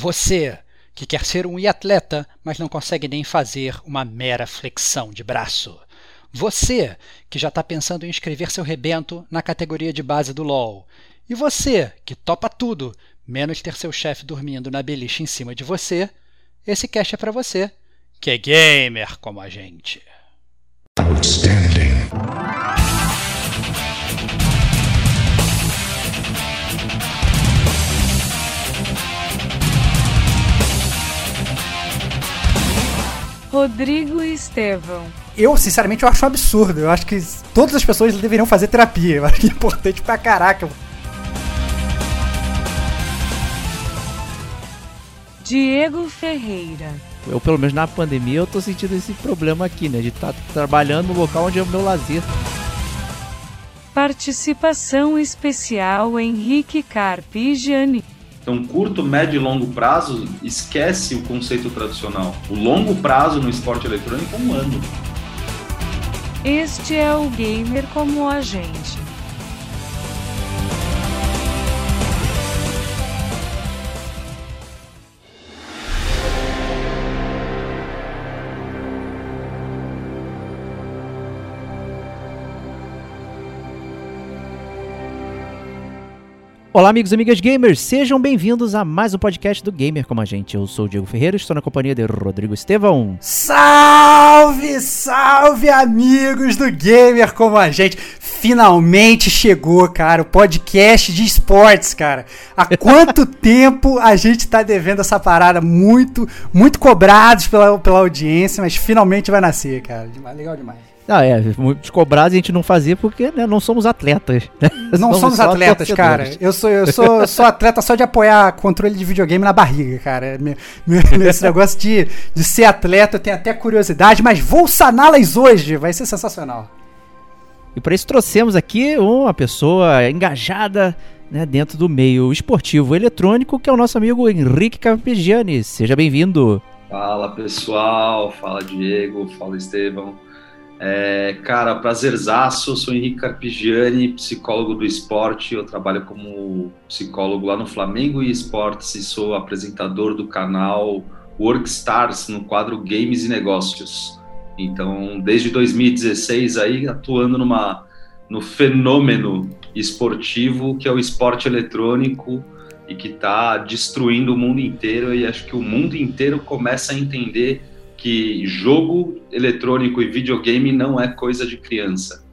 Você que quer ser um atleta, mas não consegue nem fazer uma mera flexão de braço. Você que já está pensando em inscrever seu rebento na categoria de base do LoL. E você que topa tudo, menos ter seu chefe dormindo na beliche em cima de você, esse cast é para você, que é gamer como a gente. Outstanding. Rodrigo Estevão. Eu, sinceramente, eu acho um absurdo. Eu acho que todas as pessoas deveriam fazer terapia. Eu acho que é importante pra caraca. Diego Ferreira. Eu, pelo menos na pandemia, eu tô sentindo esse problema aqui, né? De estar tá trabalhando no local onde é o meu lazer. Participação especial Henrique e Gianni. Então, curto, médio e longo prazo, esquece o conceito tradicional. O longo prazo no esporte eletrônico é um ano. Este é o gamer como a gente. Olá, amigos e amigas gamers, sejam bem-vindos a mais um podcast do Gamer Como a Gente. Eu sou o Diego Ferreira, estou na companhia de Rodrigo Estevão. Salve, salve, amigos do Gamer Como a Gente. Finalmente chegou, cara, o podcast de esportes, cara. Há quanto tempo a gente tá devendo essa parada? Muito, muito cobrados pela, pela audiência, mas finalmente vai nascer, cara. Legal demais. Ah, é, muitos cobrados a gente não fazia porque né, não somos atletas. Né? Não somos, atletas, cara. Eu sou, eu sou, sou atleta só de apoiar controle de videogame na barriga, cara. Esse negócio de, de ser atleta, eu tenho até curiosidade, mas vou saná-las hoje, vai ser sensacional. E para isso trouxemos aqui uma pessoa engajada né, dentro do meio esportivo eletrônico, que é o nosso amigo Henrique Campegiani. Seja bem-vindo. Fala pessoal, fala Diego, fala Estevão. É, cara, prazerzaço, sou Henrique Carpigiani, psicólogo do esporte, eu trabalho como psicólogo lá no Flamengo e Esportes e sou apresentador do canal Workstars no quadro Games e Negócios. Então, desde 2016 aí atuando numa no fenômeno esportivo que é o esporte eletrônico e que está destruindo o mundo inteiro. E acho que o mundo inteiro começa a entender que jogo eletrônico e videogame não é coisa de criança.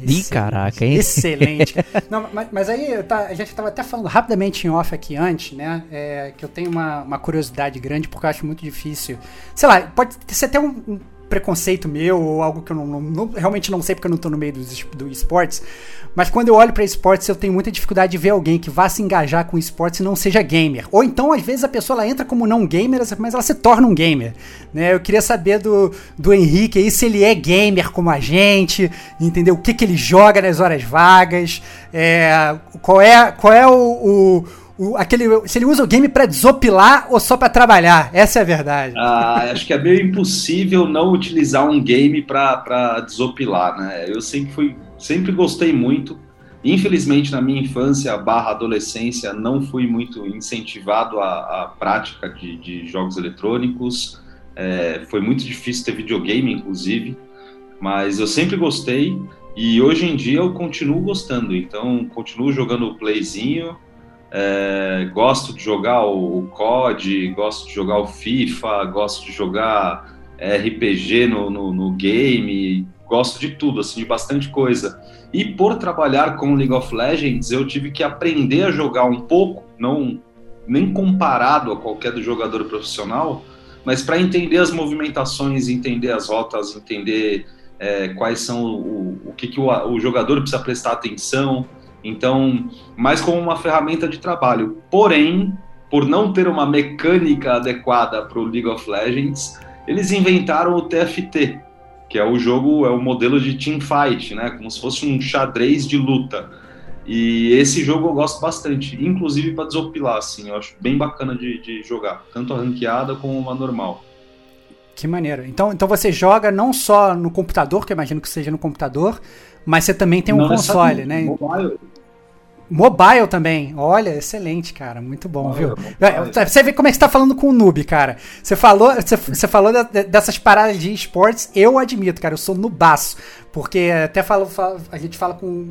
Ih, caraca, hein? Excelente. não, mas, mas, aí tá, a gente estava até falando rapidamente em off aqui antes, né? É, que eu tenho uma, uma, curiosidade grande porque eu acho muito difícil. Sei lá, pode ser até um, um preconceito meu ou algo que eu não, não, não, realmente não sei porque eu não tô no meio do, do esportes. Mas quando eu olho para esportes, eu tenho muita dificuldade de ver alguém que vá se engajar com esportes e não seja gamer. Ou então, às vezes, a pessoa ela entra como não gamer, mas ela se torna um gamer. Né? Eu queria saber do, do Henrique aí se ele é gamer como a gente, entendeu? O que, que ele joga nas horas vagas, é, qual é, qual é o, o o, aquele, se ele usa o game para desopilar ou só para trabalhar. Essa é a verdade. Ah, acho que é meio impossível não utilizar um game para desopilar, né? Eu sempre fui, sempre gostei muito. Infelizmente, na minha infância barra adolescência, não fui muito incentivado à, prática de, de, jogos eletrônicos. É, foi muito difícil ter videogame, inclusive. Mas eu sempre gostei e hoje em dia eu continuo gostando. Então, continuo jogando o playzinho é, gosto de jogar o, o COD, gosto de jogar o FIFA, gosto de jogar RPG no, no, no, game, gosto de tudo, assim, de bastante coisa. E por trabalhar com League of Legends, eu tive que aprender a jogar um pouco, não nem comparado a qualquer do jogador profissional, mas para entender as movimentações, entender as rotas, entender é, quais são o, o que, que o, o jogador precisa prestar atenção, então, mais como uma ferramenta de trabalho. Porém, por não ter uma mecânica adequada para o League of Legends, eles inventaram o TFT, que é o jogo, é o modelo de team fight, né? Como se fosse um xadrez de luta. E esse jogo eu gosto bastante, inclusive para desopilar, assim, eu acho bem bacana de, de jogar, tanto a ranqueada como uma normal. Que maneiro. Então, então você joga não só no computador, que eu imagino que seja no computador, mas você também tem um não, console, né? Mobile. Mobile também. Olha, excelente, cara. Muito bom, Olha, viu? mobile. É, Você vê como é que você tá falando com o noob, cara. Você falou, você, você falou dessas paradas de esportes, eu admito, cara. Eu sou nubaço. Porque até falo, falo- a gente fala com.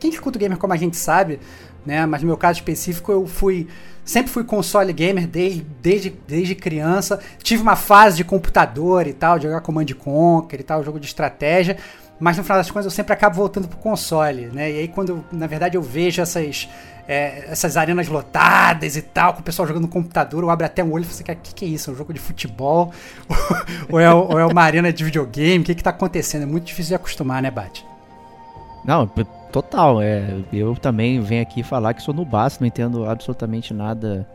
Quem escuta o gamer como a gente sabe, né? Mas no meu caso específico, eu fui. Sempre fui console gamer desde, desde, desde criança. Tive uma fase de computador e tal, de jogar Command Conquer e tal, jogo de estratégia. Mas no final das contas eu sempre acabo voltando pro console, né? E aí quando, na verdade, eu vejo essas, é, essas arenas lotadas e tal, com o pessoal jogando no computador, eu abro até um olho e falo assim, o que, que é isso? É um jogo de futebol? ou, é, ou é uma arena de videogame? O que que tá acontecendo? É muito difícil de acostumar, né, Bate? Não, total. É, eu também venho aqui falar que sou no não entendo absolutamente nada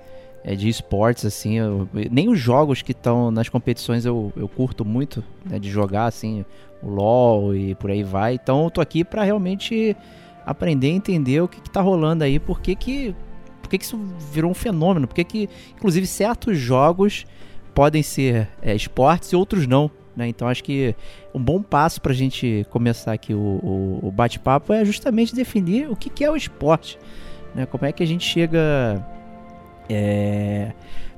é, de esportes, assim. eu- nem os jogos que estão nas competições eu, eu curto muito né, de jogar, assim, o LoL e por aí vai. Então eu tô aqui pra realmente aprender entender o que, que tá rolando aí, por que que, por que que isso virou um fenômeno, por que que, inclusive, certos jogos podem ser é, esportes e outros não. Né? Então acho que um bom passo para a gente começar aqui o, o- o bate-papo é justamente definir o que, que é o esporte. Né? Como é que a gente chega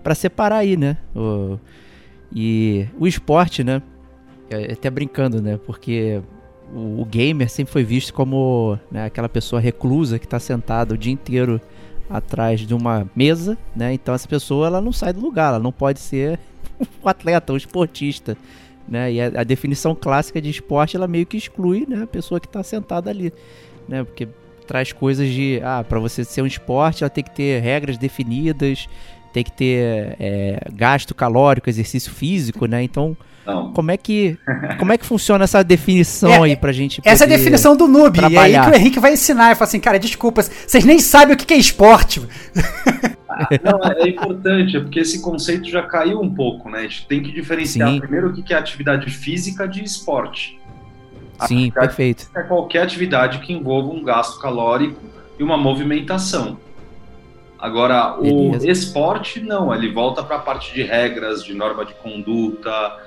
para separar aí, né? O, e o esporte, né? É, Até brincando, né? Porque o, o gamer sempre foi visto como né, aquela pessoa reclusa que está sentada o dia inteiro atrás de uma mesa, né? Então essa pessoa ela não sai do lugar, ela não pode ser um atleta, um esportista né? E a, a definição clássica de esporte ela meio que exclui, né, a pessoa que está sentada ali, né? Porque traz coisas de, ah, para você ser um esporte, ela tem que ter regras definidas, tem que ter é, gasto calórico, exercício físico, né? Então, Não. como é que como é que funciona essa definição É, aí pra gente Essa é a definição do noob. E é aí que o Henrique vai ensinar. E fala assim, cara, desculpa, vocês nem sabem o que é esporte. Não, é é importante, é porque esse conceito já caiu um pouco, né? A gente tem que diferenciar Sim. primeiro o que é atividade física de esporte. Sim, Atividade perfeito. é qualquer atividade que envolva um gasto calórico e uma movimentação. Agora, o Beleza. esporte, não, ele volta para a parte de regras, de norma de conduta,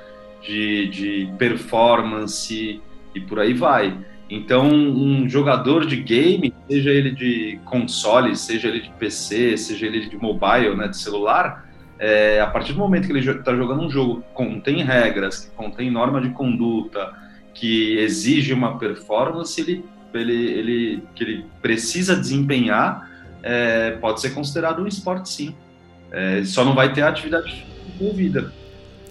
de, de performance e por aí vai. Então, um jogador de game, seja ele de console, seja ele de PC, seja ele de mobile, né, de celular, é, a partir do momento que ele está jogando um jogo que contém regras, que contém norma de conduta, que exige uma performance, ele, ele, ele, que ele precisa desempenhar, é, pode ser considerado um esporte sim. É, só não vai ter atividade envolvida.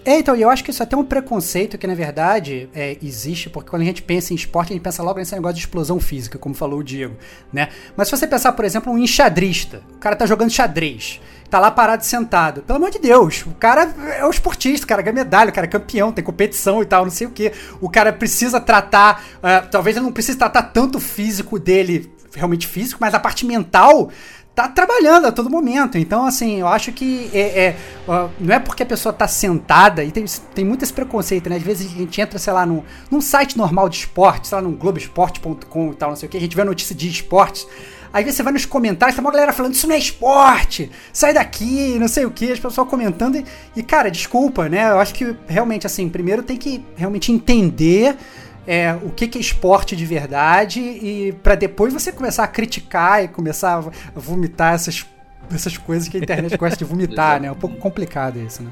É, então, eu acho que isso é até um preconceito que, na verdade, é, existe, porque quando a gente pensa em esporte, a gente pensa logo nesse negócio de explosão física, como falou o Diego, né? Mas se você pensar, por exemplo, um enxadrista, o cara tá jogando xadrez, tá lá parado sentado, pelo amor de Deus, o cara é um esportista, o cara ganha medalha, o cara é campeão, tem competição e tal, não sei o que. O cara precisa tratar, ah, talvez ele não precise tratar tanto o físico dele, realmente físico, mas a parte mental tá trabalhando a todo momento. Então, assim, eu acho que é, é, não é porque a pessoa tá sentada, e tem, tem muito esse preconceito, né? Às vezes a gente entra, sei lá, num, num site normal de esporte, sei lá, num globoesporte.com e tal, não sei o que, a gente vê notícia de esportes. Aí você vai nos comentários, tem uma galera falando, isso não é esporte, sai daqui, não sei o que, as pessoas comentando. E, e, cara, desculpa, né? Eu acho que realmente, assim, primeiro tem que realmente entender é, o que, que é esporte de verdade e para depois você começar a criticar e começar a vomitar essas, essas coisas que a internet gosta de vomitar, né? É um pouco complicado isso, né?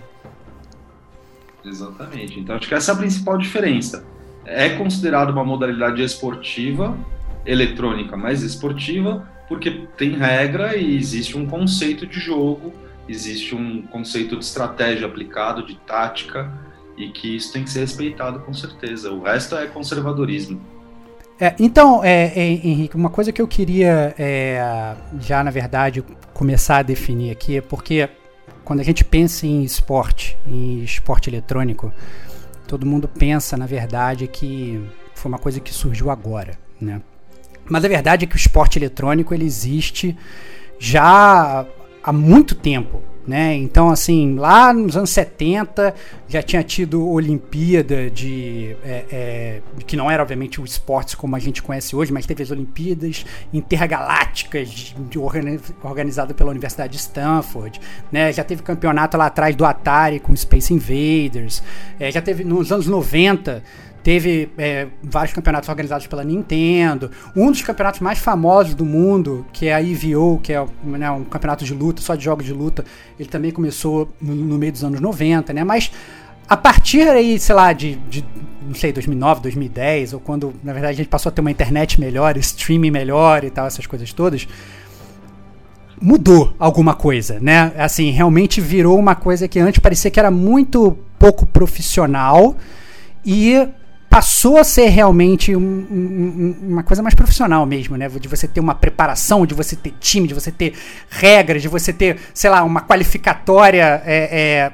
Exatamente. Então, acho que essa é a principal diferença. É considerado uma modalidade esportiva, eletrônica, mas esportiva, porque tem regra e existe um conceito de jogo, existe um conceito de estratégia aplicado, de tática, e que isso tem que ser respeitado com certeza. O resto é conservadorismo. É, então, é, é, Henrique, uma coisa que eu queria é, já, na verdade, começar a definir aqui é porque quando a gente pensa em esporte, em esporte eletrônico, todo mundo pensa, na verdade, que foi uma coisa que surgiu agora, né? Mas a verdade é que o esporte eletrônico ele existe já há muito tempo, né? Então, assim, lá nos anos 70 já tinha tido Olimpíada de. É, é, que não era, obviamente, o esporte como a gente conhece hoje, mas teve as Olimpíadas intergalácticas de, organi organizado pela Universidade de Stanford, né? Já teve campeonato lá atrás do Atari com Space Invaders, é, já teve nos anos 90 teve é, vários campeonatos organizados pela Nintendo. Um dos campeonatos mais famosos do mundo, que é a EVO, que é né, um campeonato de luta, só de jogos de luta, ele também começou no, no meio dos anos 90, né? Mas a partir aí, sei lá, de, de, não sei, 2009, 2010, ou quando, na verdade, a gente passou a ter uma internet melhor, streaming melhor e tal, essas coisas todas, mudou alguma coisa, né? Assim, realmente virou uma coisa que antes parecia que era muito pouco profissional e passou a ser realmente um, um, uma coisa mais profissional mesmo, né? De você ter uma preparação, de você ter time, de você ter regras, de você ter, sei lá, uma qualificatória é, é,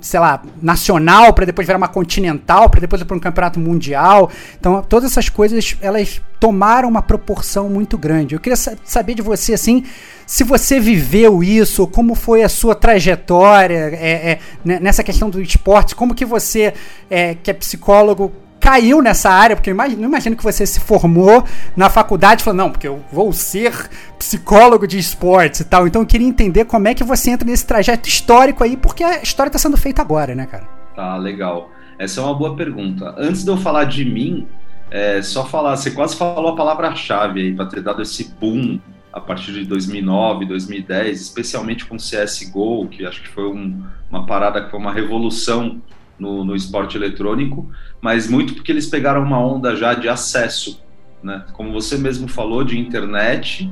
sei lá, nacional, para depois virar uma continental, para depois ir para um campeonato mundial. Então, todas essas coisas, elas tomaram uma proporção muito grande. Eu queria saber de você, assim, se você viveu isso, como foi a sua trajetória é, é, né, nessa questão do esporte, como que você, é, que é psicólogo, caiu nessa área, porque não imagino que você se formou na faculdade e falou, não, porque eu vou ser psicólogo de esportes e tal. Então eu queria entender como é que você entra nesse trajeto histórico aí, porque a história está sendo feita agora, né, cara? Tá, legal. Essa é uma boa pergunta. Antes de eu falar de mim, é, só falar, você quase falou a palavra-chave aí, para ter dado esse boom a partir de 2009, 2010, especialmente com CSGO, que acho que foi um, uma parada que foi uma revolução no, no esporte eletrônico, mas muito porque eles pegaram uma onda já de acesso, né? Como você mesmo falou, de internet,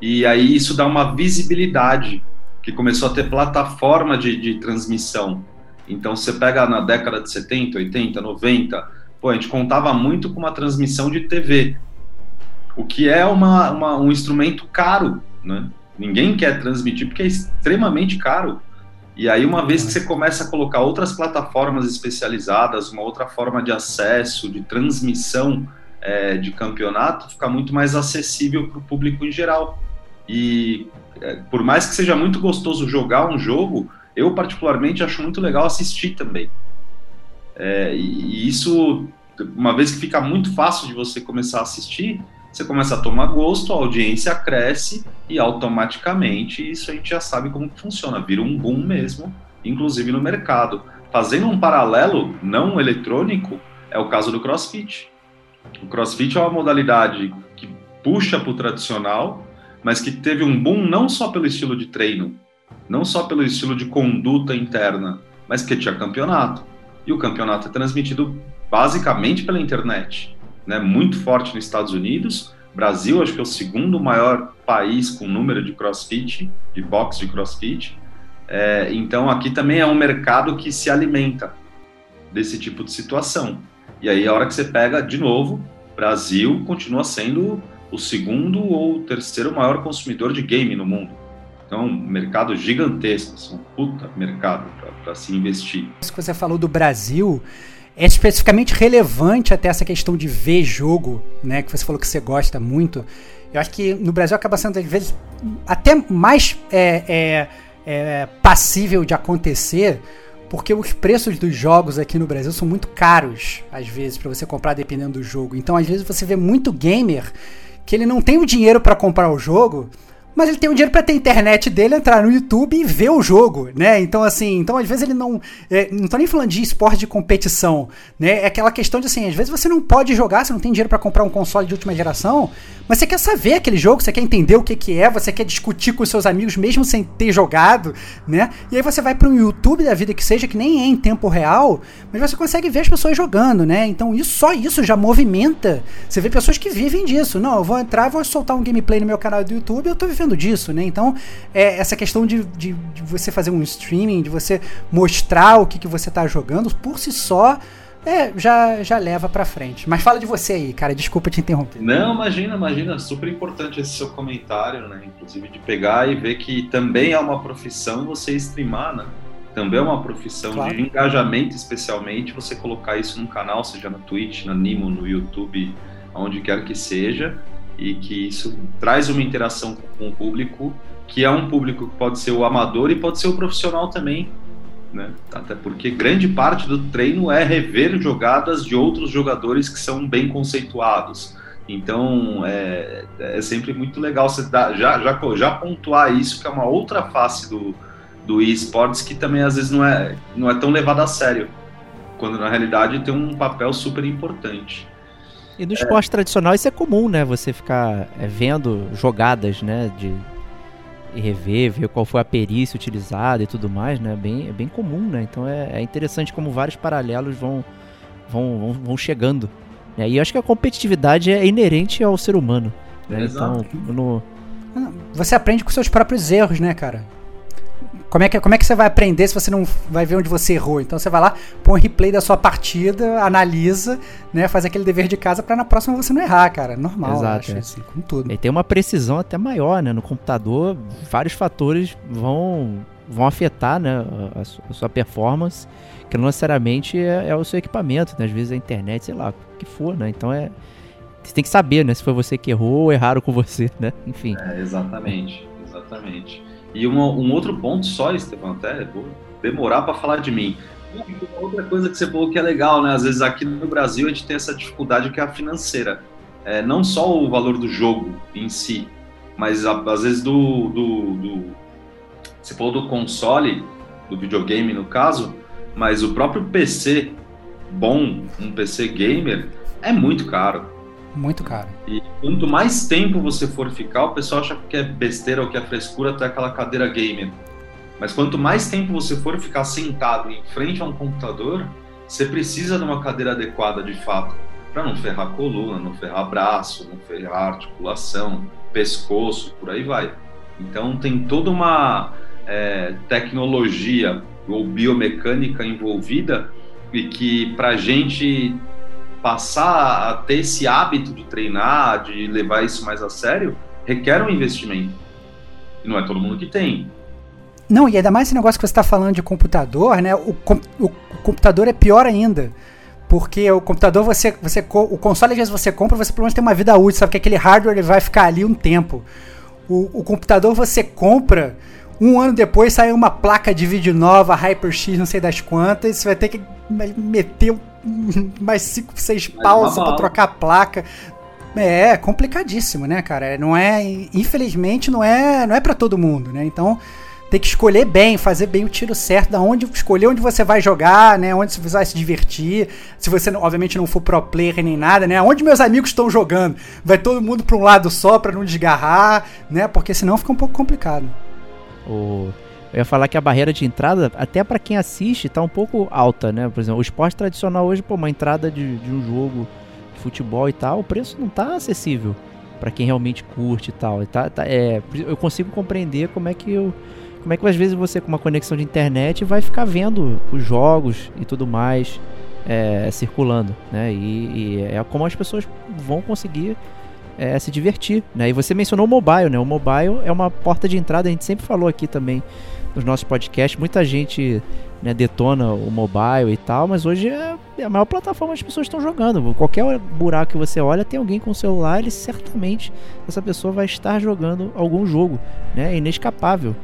e aí isso dá uma visibilidade, que começou a ter plataforma de, de transmissão. Então você pega na década de 70, 80, 90, pô, a gente contava muito com uma transmissão de TV, o que é uma, uma, um instrumento caro, né? Ninguém quer transmitir porque é extremamente caro. E aí, uma vez que você começa a colocar outras plataformas especializadas, uma outra forma de acesso, de transmissão é, de campeonato, fica muito mais acessível para o público em geral. E é, por mais que seja muito gostoso jogar um jogo, eu particularmente acho muito legal assistir também. É, e isso, uma vez que fica muito fácil de você começar a assistir, você começa a tomar gosto, a audiência cresce e automaticamente isso a gente já sabe como funciona, vira um boom mesmo, inclusive no mercado. Fazendo um paralelo não eletrônico, é o caso do CrossFit. O CrossFit é uma modalidade que puxa para o tradicional, mas que teve um boom não só pelo estilo de treino, não só pelo estilo de conduta interna, mas porque tinha campeonato. E o campeonato é transmitido basicamente pela internet né, muito forte nos Estados Unidos. Brasil, acho que é o segundo maior país com número de crossfit, de box de crossfit. É, então, aqui também é um mercado que se alimenta desse tipo de situação. E aí, a hora que você pega, de novo, Brasil continua sendo o segundo ou terceiro maior consumidor de game no mundo. Então, um mercado gigantesco, um puta mercado para se investir. Isso que você falou do Brasil, é especificamente relevante até essa questão de ver jogo, né? Que você falou que você gosta muito. Eu acho que no Brasil acaba sendo, às vezes, até mais é, é, é, passível de acontecer, porque os preços dos jogos aqui no Brasil são muito caros, às vezes, para você comprar dependendo do jogo. Então, às vezes, você vê muito gamer que ele não tem o dinheiro para comprar o jogo, mas ele tem o dinheiro para ter internet dele, entrar no YouTube e ver o jogo, né? Então, assim, então às vezes ele não. É, não tô nem falando de esporte de competição, né? É aquela questão de assim, às vezes você não pode jogar, você não tem dinheiro para comprar um console de última geração, mas você quer saber aquele jogo, você quer entender o que, que é, você quer discutir com os seus amigos mesmo sem ter jogado, né? E aí você vai para um YouTube da vida que seja, que nem é em tempo real, mas você consegue ver as pessoas jogando, né? Então isso, só isso já movimenta. Você vê pessoas que vivem disso. Não, eu vou entrar, vou soltar um gameplay no meu canal do YouTube, eu tô vivendo disso, né? Então, é, essa questão de, de, de, você fazer um streaming, de você mostrar o que, que você tá jogando, por si só, é, já, já leva pra frente. Mas fala de você aí, cara, desculpa te interromper. Não, imagina, imagina, super importante esse seu comentário, né? Inclusive de pegar e ver que também é uma profissão você streamar, né? Também é uma profissão claro. de engajamento, especialmente você colocar isso num canal, seja na Twitch, na Nimo, no YouTube, onde quer que seja, e que isso traz uma interação com o público, que é um público que pode ser o amador e pode ser o profissional também, né? Até porque grande parte do treino é rever jogadas de outros jogadores que são bem conceituados. Então é, é sempre muito legal você dar, já, já, já pontuar isso, que é uma outra face do, do esportes que também às vezes não é, não é tão levado a sério. quando na realidade tem um papel super importante. E no esporte tradicional isso é comum, né? Você ficar é, vendo jogadas, né? De e rever, ver qual foi a perícia utilizada e tudo mais, né? Bem, é bem comum, né? Então é, é interessante como vários paralelos vão, vão, vão, vão chegando. Né? E eu acho que a competitividade é inerente ao ser humano. Né? Então, no... Você aprende com seus próprios erros, né, cara? Como é, que, como é que você vai aprender se você não vai ver onde você errou? Então você vai lá, põe um replay da sua partida, analisa, né, faz aquele dever de casa para na próxima você não errar, cara. Normal, Exato, acho, é. assim, com tudo. E tem uma precisão até maior, né? No computador, vários fatores vão, vão afetar né, a, a sua performance, que não necessariamente é, é, o seu equipamento, né? Às vezes é a internet, sei lá, o que for, né? Então é. Você tem que saber, né? Se foi você que errou ou erraram com você, né? Enfim. É, exatamente, exatamente. E uma, um outro ponto só, Estevão, até vou demorar para falar de mim. Outra coisa que você falou que é legal, né? Às vezes aqui no Brasil a gente tem essa dificuldade que é a financeira. É, não só o valor do jogo em si, mas às vezes do, do, do, Você falou do console, do videogame no caso, mas o próprio PC bom, um PC gamer, é muito caro. Muito caro. E quanto mais tempo você for ficar, o pessoal acha que é besteira ou que é frescura até aquela cadeira gamer. Mas quanto mais tempo você for ficar sentado em frente a um computador, você precisa de uma cadeira adequada de fato, para não ferrar coluna, não ferrar braço, não ferrar articulação, pescoço, por aí vai. Então tem toda uma é, tecnologia ou biomecânica envolvida e que para gente passar a ter esse hábito de treinar, de levar isso mais a sério, requer um investimento. E não é todo mundo que tem. Não, e ainda mais esse negócio que você está falando de computador, né? O, o, computador é pior ainda. Porque o computador, você, você. O console, às vezes, você compra, você pelo menos tem uma vida útil, sabe? Que aquele hardware ele vai ficar ali um tempo. O, o computador você compra, um ano depois sai uma placa de vídeo nova, HyperX, não sei das quantas, você vai ter que meter mais 5, 6 paus pra trocar a placa. É, complicadíssimo, né, cara? Não é, infelizmente, não é, não é para todo mundo, né? Então, tem que escolher bem, fazer bem o tiro certo, da onde escolher onde você vai jogar, né? Onde você vai se divertir. Se você obviamente não for pro player nem nada, né? Onde meus amigos estão jogando, vai todo mundo para um lado só para não desgarrar, né? Porque senão fica um pouco complicado. O eu ia falar que a barreira de entrada, até para quem assiste, tá um pouco alta, né? Por exemplo, o esporte tradicional hoje, pô, uma entrada de, de um jogo de futebol e tal, o preço não tá acessível para quem realmente curte e tal. E tá, tá, é, eu consigo compreender como é que eu, como é que às vezes você com uma conexão de internet vai ficar vendo os jogos e tudo mais é, circulando, né? E, e, é como as pessoas vão conseguir é, se divertir, né? E você mencionou o mobile, né? O mobile é uma porta de entrada, a gente sempre falou aqui também nos nossos podcasts. Muita gente né, detona o mobile e tal, mas hoje é, é a maior plataforma que as pessoas estão jogando. Qualquer buraco que você olha, tem alguém com o celular, ele certamente essa pessoa vai estar jogando algum jogo, né? É inescapável.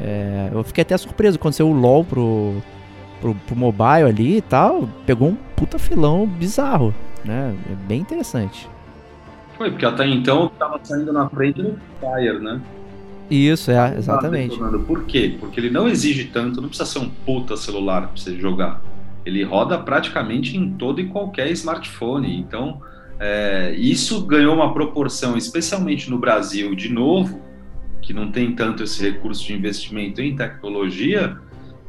É, eu fiquei até surpreso quando saiu o LoL pro, pro, pro mobile ali e tal, pegou um puta filão bizarro, né? É bem interessante. Foi, porque até então estava saindo na frente do Fire, né? Isso, é, exatamente. Por quê? Porque ele não exige tanto, não precisa ser um puta celular para você jogar. Ele roda praticamente em todo e qualquer smartphone. Então, é, isso ganhou uma proporção, especialmente no Brasil, de novo, que não tem tanto esse recurso de investimento em tecnologia,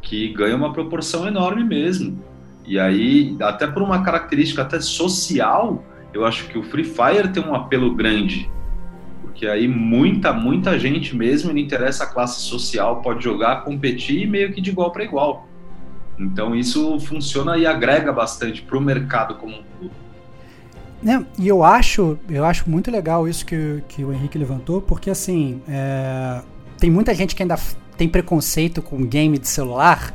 que ganha uma proporção enorme mesmo. E aí, até por uma característica até social, eu acho que o Free Fire tem um apelo grande porque aí muita, muita gente mesmo, não interessa a classe social, pode jogar, competir meio que de igual para igual. Então isso funciona e agrega bastante para o mercado como um todo. É, e eu acho, eu acho muito legal isso que, que o Henrique levantou, porque assim, é, tem muita gente que ainda tem preconceito com game de celular,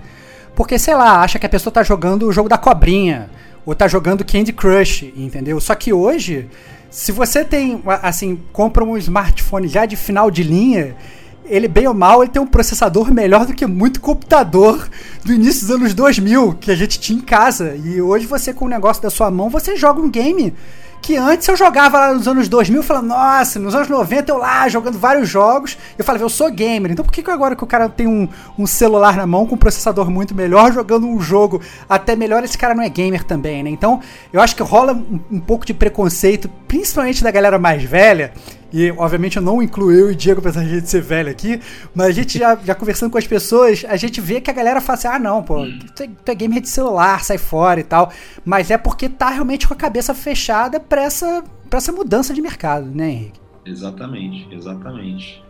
porque, sei lá, acha que a pessoa tá jogando o jogo da cobrinha, ou tá jogando Candy Crush, entendeu? Só que hoje se você tem, assim, compra um smartphone já de final de linha, ele, bem ou mal, ele tem um processador melhor do que muito computador do início dos anos 2000 que a gente tinha em casa. E hoje você, com o negócio da sua mão, você joga um game que antes eu jogava lá nos anos 2000, falando, nossa, nos anos 90 eu lá jogando vários jogos, eu falava, eu sou gamer, então por que, que agora que o cara tem um, um celular na mão com um processador muito melhor, jogando um jogo até melhor, esse cara não é gamer também, né? Então eu acho que rola um, um pouco de preconceito, principalmente da galera mais velha, e obviamente eu não incluo eu e Diego, apesar de a gente ser velho aqui, mas a gente já, já conversando com as pessoas, a gente vê que a galera fala assim: ah, não, pô, tu é, tu é gamer de celular, sai fora e tal. Mas é porque tá realmente com a cabeça fechada pra essa, pra essa mudança de mercado, né, Henrique? Exatamente, exatamente.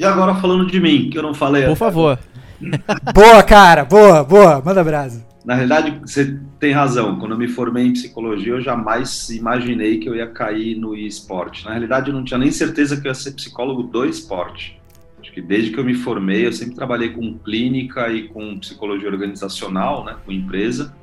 E agora falando de mim, que eu não falei. Por favor. boa, cara, boa, boa, manda brasa. Na realidade, você tem razão. Quando eu me formei em psicologia, eu jamais imaginei que eu ia cair no esporte. Na realidade, eu não tinha nem certeza que eu ia ser psicólogo do esporte. Acho que desde que eu me formei, eu sempre trabalhei com clínica e com psicologia organizacional, né, com empresa.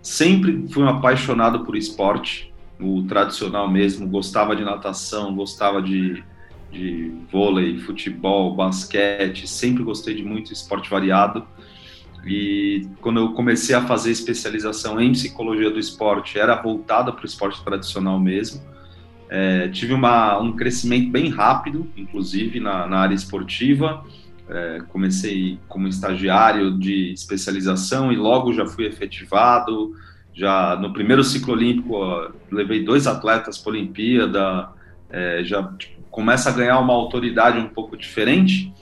Sempre fui um apaixonado por esporte, o tradicional mesmo. Gostava de natação, gostava de de vôlei, futebol, basquete, sempre gostei de muito esporte variado. E quando eu comecei a fazer especialização em psicologia do esporte, era voltada para o esporte tradicional mesmo. É, tive uma, um crescimento bem rápido, inclusive na, na área esportiva. É, comecei como estagiário de especialização e logo já fui efetivado. Já no primeiro ciclo olímpico, levei dois atletas para a Olimpíada. É, já tipo, começa a ganhar uma autoridade um pouco diferente.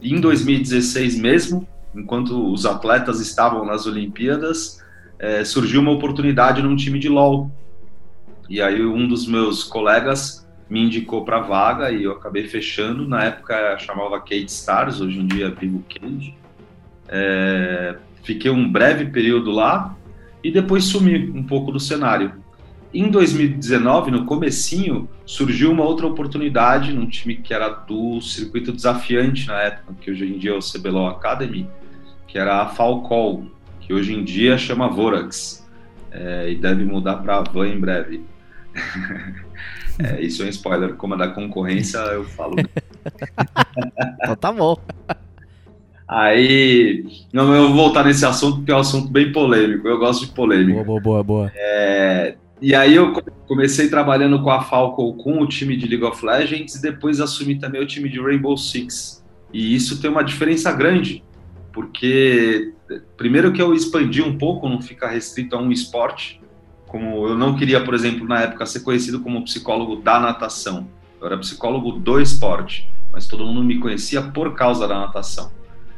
E em 2016 mesmo, enquanto os atletas estavam nas Olimpíadas, é, surgiu uma oportunidade num time de LoL. E aí um dos meus colegas me indicou para vaga e eu acabei fechando. Na época chamava Kate Stars, hoje em dia é Vivo Cage. É, fiquei um breve período lá e depois sumi um pouco do cenário. Em 2019, no comecinho, surgiu uma outra oportunidade num time que era do circuito desafiante na época, que hoje em dia é o CBLOL Academy, que era a Falcol, que hoje em dia chama Vorax, é, e deve mudar para a Van em breve. é, isso é um spoiler, como é da concorrência, eu falo. então tá bom. Aí, não, eu vou voltar nesse assunto, porque é um assunto bem polêmico. Eu gosto de polêmica. Boa, boa, boa. boa. É, e aí eu comecei trabalhando com a Falco com o time de League of Legends e depois assumi também o time de Rainbow Six. E isso tem uma diferença grande, porque primeiro que eu expandi um pouco, não ficar restrito a um esporte, como eu não queria, por exemplo, na época ser conhecido como psicólogo da natação. Eu era psicólogo do esporte, mas todo mundo me conhecia por causa da natação.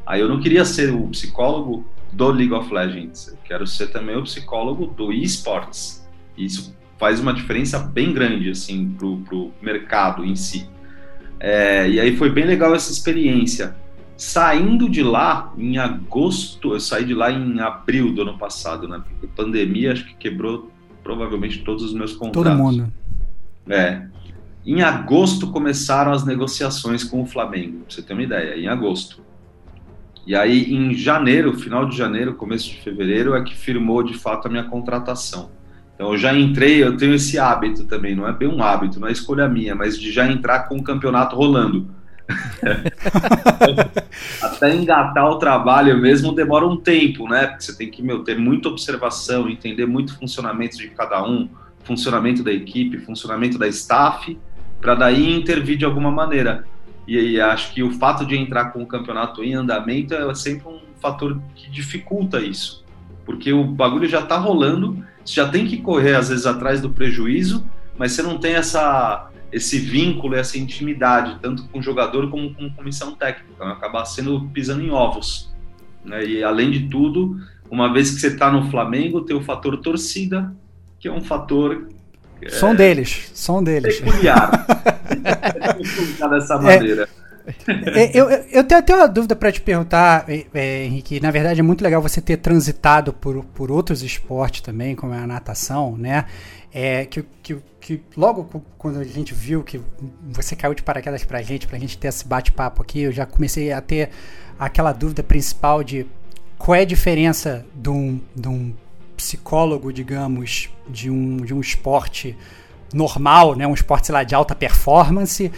Aí eu não queria ser o psicólogo do League of Legends, eu quero ser também o psicólogo do esportes isso faz uma diferença bem grande assim pro, pro mercado em si. É, e aí foi bem legal essa experiência. Saindo de lá em agosto, eu saí de lá em abril do ano passado, né? Porque a pandemia acho que quebrou provavelmente todos os meus contratos. Todo mundo. É. Em agosto começaram as negociações com o Flamengo, pra você ter uma ideia, em agosto. E aí em janeiro, final de janeiro, começo de fevereiro, é que firmou de fato a minha contratação. Então eu já entrei, eu tenho esse hábito também, não é bem um hábito, não é escolha minha, mas de já entrar com o campeonato rolando. Até engatar o trabalho mesmo demora um tempo, né? Porque você tem que meu, ter muita observação, entender muito funcionamento de cada um, funcionamento da equipe, funcionamento da staff, para daí intervir de alguma maneira. E aí acho que o fato de entrar com o campeonato em andamento é sempre um fator que dificulta isso, porque o bagulho já está rolando você já tem que correr, às vezes, atrás do prejuízo, mas você não tem essa, esse vínculo, essa intimidade, tanto com o jogador como com comissão técnica. Então, acaba sendo pisando em ovos. Né? E, além de tudo, uma vez que você está no Flamengo, tem o fator torcida, que é um fator Som é, deles, som deles. Peculiar. dessa maneira. É, é, eu, eu tenho até uma dúvida para te perguntar, é, é, Henrique. Na verdade, é muito legal você ter transitado por, por outros esportes também, como a natação, né? É, que, que, que logo quando a gente viu que você caiu de paraquedas pra gente, pra gente ter esse bate-papo aqui, eu já comecei a ter aquela dúvida principal de qual é a diferença de um, de um psicólogo, digamos, de um, de um esporte normal, né, um esporte, sei lá, de alta performance,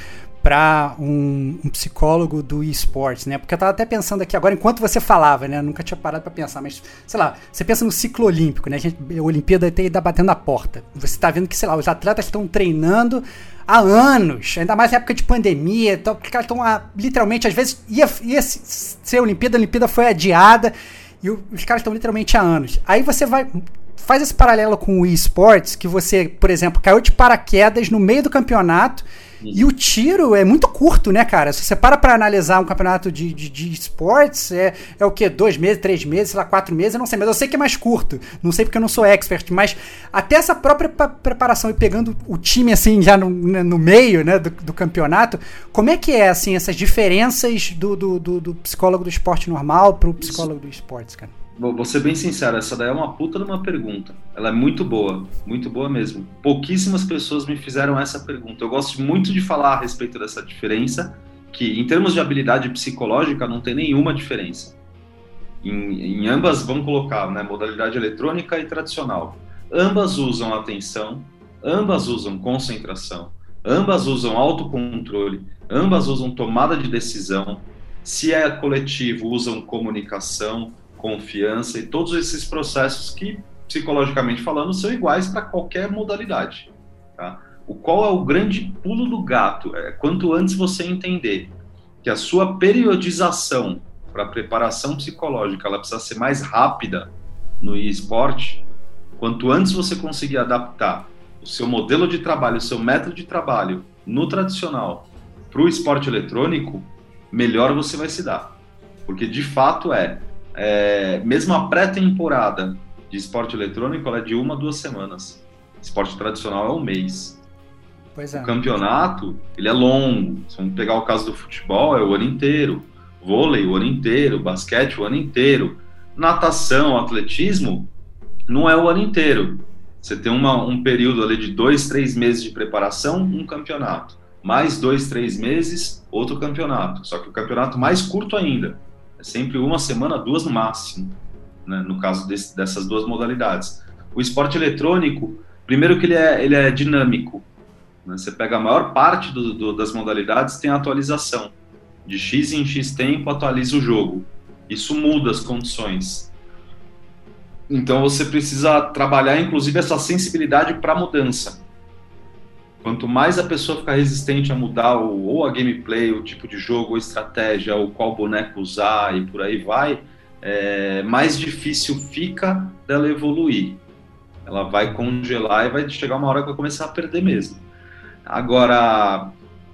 para um, um, psicólogo do esportes, né? Porque eu tava até pensando aqui agora, enquanto você falava, né? Eu nunca tinha parado para pensar, mas, sei lá, você pensa no ciclo olímpico, né? A, gente, a Olimpíada tá batendo a porta. Você tá vendo que, sei lá, os atletas estão treinando há anos, ainda mais na época de pandemia, os caras estão literalmente, às vezes, ia, ia ser a Olimpíada, a Olimpíada foi adiada, e os caras estão literalmente há anos. Aí você vai faz esse paralelo com o esportes, que você, por exemplo, caiu de paraquedas no meio do campeonato e o tiro é muito curto, né, cara? Se você para pra analisar um campeonato de, de, de esportes, é, é o quê? Dois meses, três meses, sei lá, quatro meses, eu não sei. Mas eu sei que é mais curto. Não sei porque eu não sou expert. Mas até essa própria preparação e pegando o time, assim, já no, né, no meio, né, do, do campeonato, como é que é, assim, essas diferenças do, do, do, do psicólogo do esporte normal pro psicólogo do esportes, cara? Vou ser bem sincero, essa daí é uma puta de uma pergunta. Ela é muito boa, muito boa mesmo. Pouquíssimas pessoas me fizeram essa pergunta. Eu gosto muito de falar a respeito dessa diferença, que em termos de habilidade psicológica não tem nenhuma diferença. Em, em ambas, vamos colocar, né, modalidade eletrônica e tradicional. Ambas usam atenção, ambas usam concentração, ambas usam autocontrole, ambas usam tomada de decisão. Se é coletivo, usam comunicação, confiança e todos esses processos que, psicologicamente falando, são iguais para qualquer modalidade. Tá? O qual é o grande pulo do gato? É quanto antes você entender que a sua periodização para preparação psicológica ela precisa ser mais rápida no esporte, quanto antes você conseguir adaptar o seu modelo de trabalho, o seu método de trabalho no tradicional para o esporte eletrônico, melhor você vai se dar. Porque de fato é é, mesmo a pré-temporada de esporte eletrônico ela é de uma duas semanas. Esporte tradicional é um mês. É. O campeonato ele é longo. Se vamos pegar o caso do futebol, é o ano inteiro. Vôlei, o ano inteiro. Basquete, o ano inteiro. Natação, atletismo, não é o ano inteiro. Você tem uma, um período ali de dois, três meses de preparação, um campeonato. Mais dois, três meses, outro campeonato. Só que o campeonato mais curto ainda. Sempre uma semana, duas no máximo, né, no caso desse, dessas duas modalidades. O esporte eletrônico, primeiro que ele é, ele é dinâmico. Né, você pega a maior parte do, do, das modalidades, tem atualização. De X em X tempo, atualiza o jogo. Isso muda as condições. Então você precisa trabalhar, inclusive, essa sensibilidade para mudança. Quanto mais a pessoa ficar resistente a mudar o, ou a gameplay, o tipo de jogo, a estratégia, ou qual boneco usar e por aí vai, é, mais difícil fica dela evoluir. Ela vai congelar e vai chegar uma hora que vai começar a perder mesmo. Agora,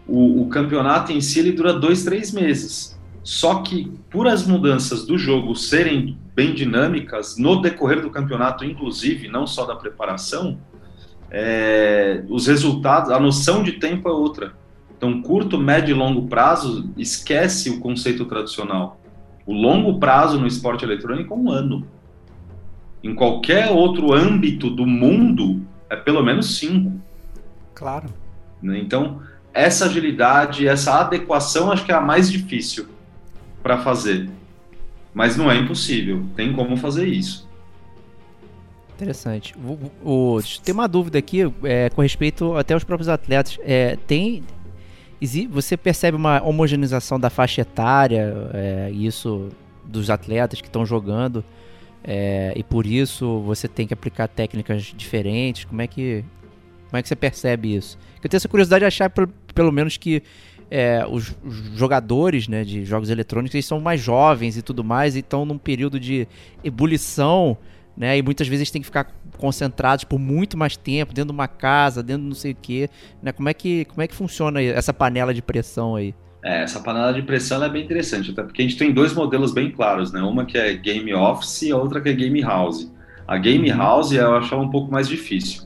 o, o campeonato em si ele dura dois, três meses. Só que por as mudanças do jogo serem bem dinâmicas, no decorrer do campeonato, inclusive, não só da preparação, é, os resultados, a noção de tempo é outra. Então, curto, médio e longo prazo, esquece o conceito tradicional. O longo prazo no esporte eletrônico é um ano. Em qualquer outro âmbito do mundo, é pelo menos cinco. Claro. Né? Então, essa agilidade, essa adequação, acho que é a mais difícil para fazer. Mas não é impossível, tem como fazer isso. Interessante. O, o, tem uma dúvida aqui é, com respeito até aos próprios atletas. É, tem você percebe uma homogeneização da faixa etária, é, isso dos atletas que estão jogando, é, e por isso você tem que aplicar técnicas diferentes. Como é que como é que você percebe isso? Eu tenho essa curiosidade de achar pelo, pelo menos que é, os, os, jogadores né, de jogos eletrônicos eles são mais jovens e tudo mais, e estão num período de ebulição né? E muitas vezes têm que ficar concentrados por muito mais tempo dentro de uma casa, dentro de não sei o quê, né? Como é que como é que funciona essa panela de pressão aí? É, essa panela de pressão é bem interessante, até porque a gente tem dois modelos bem claros, né? Uma que é game office e a outra que é game house. A game uhum. house eu achava um pouco mais difícil,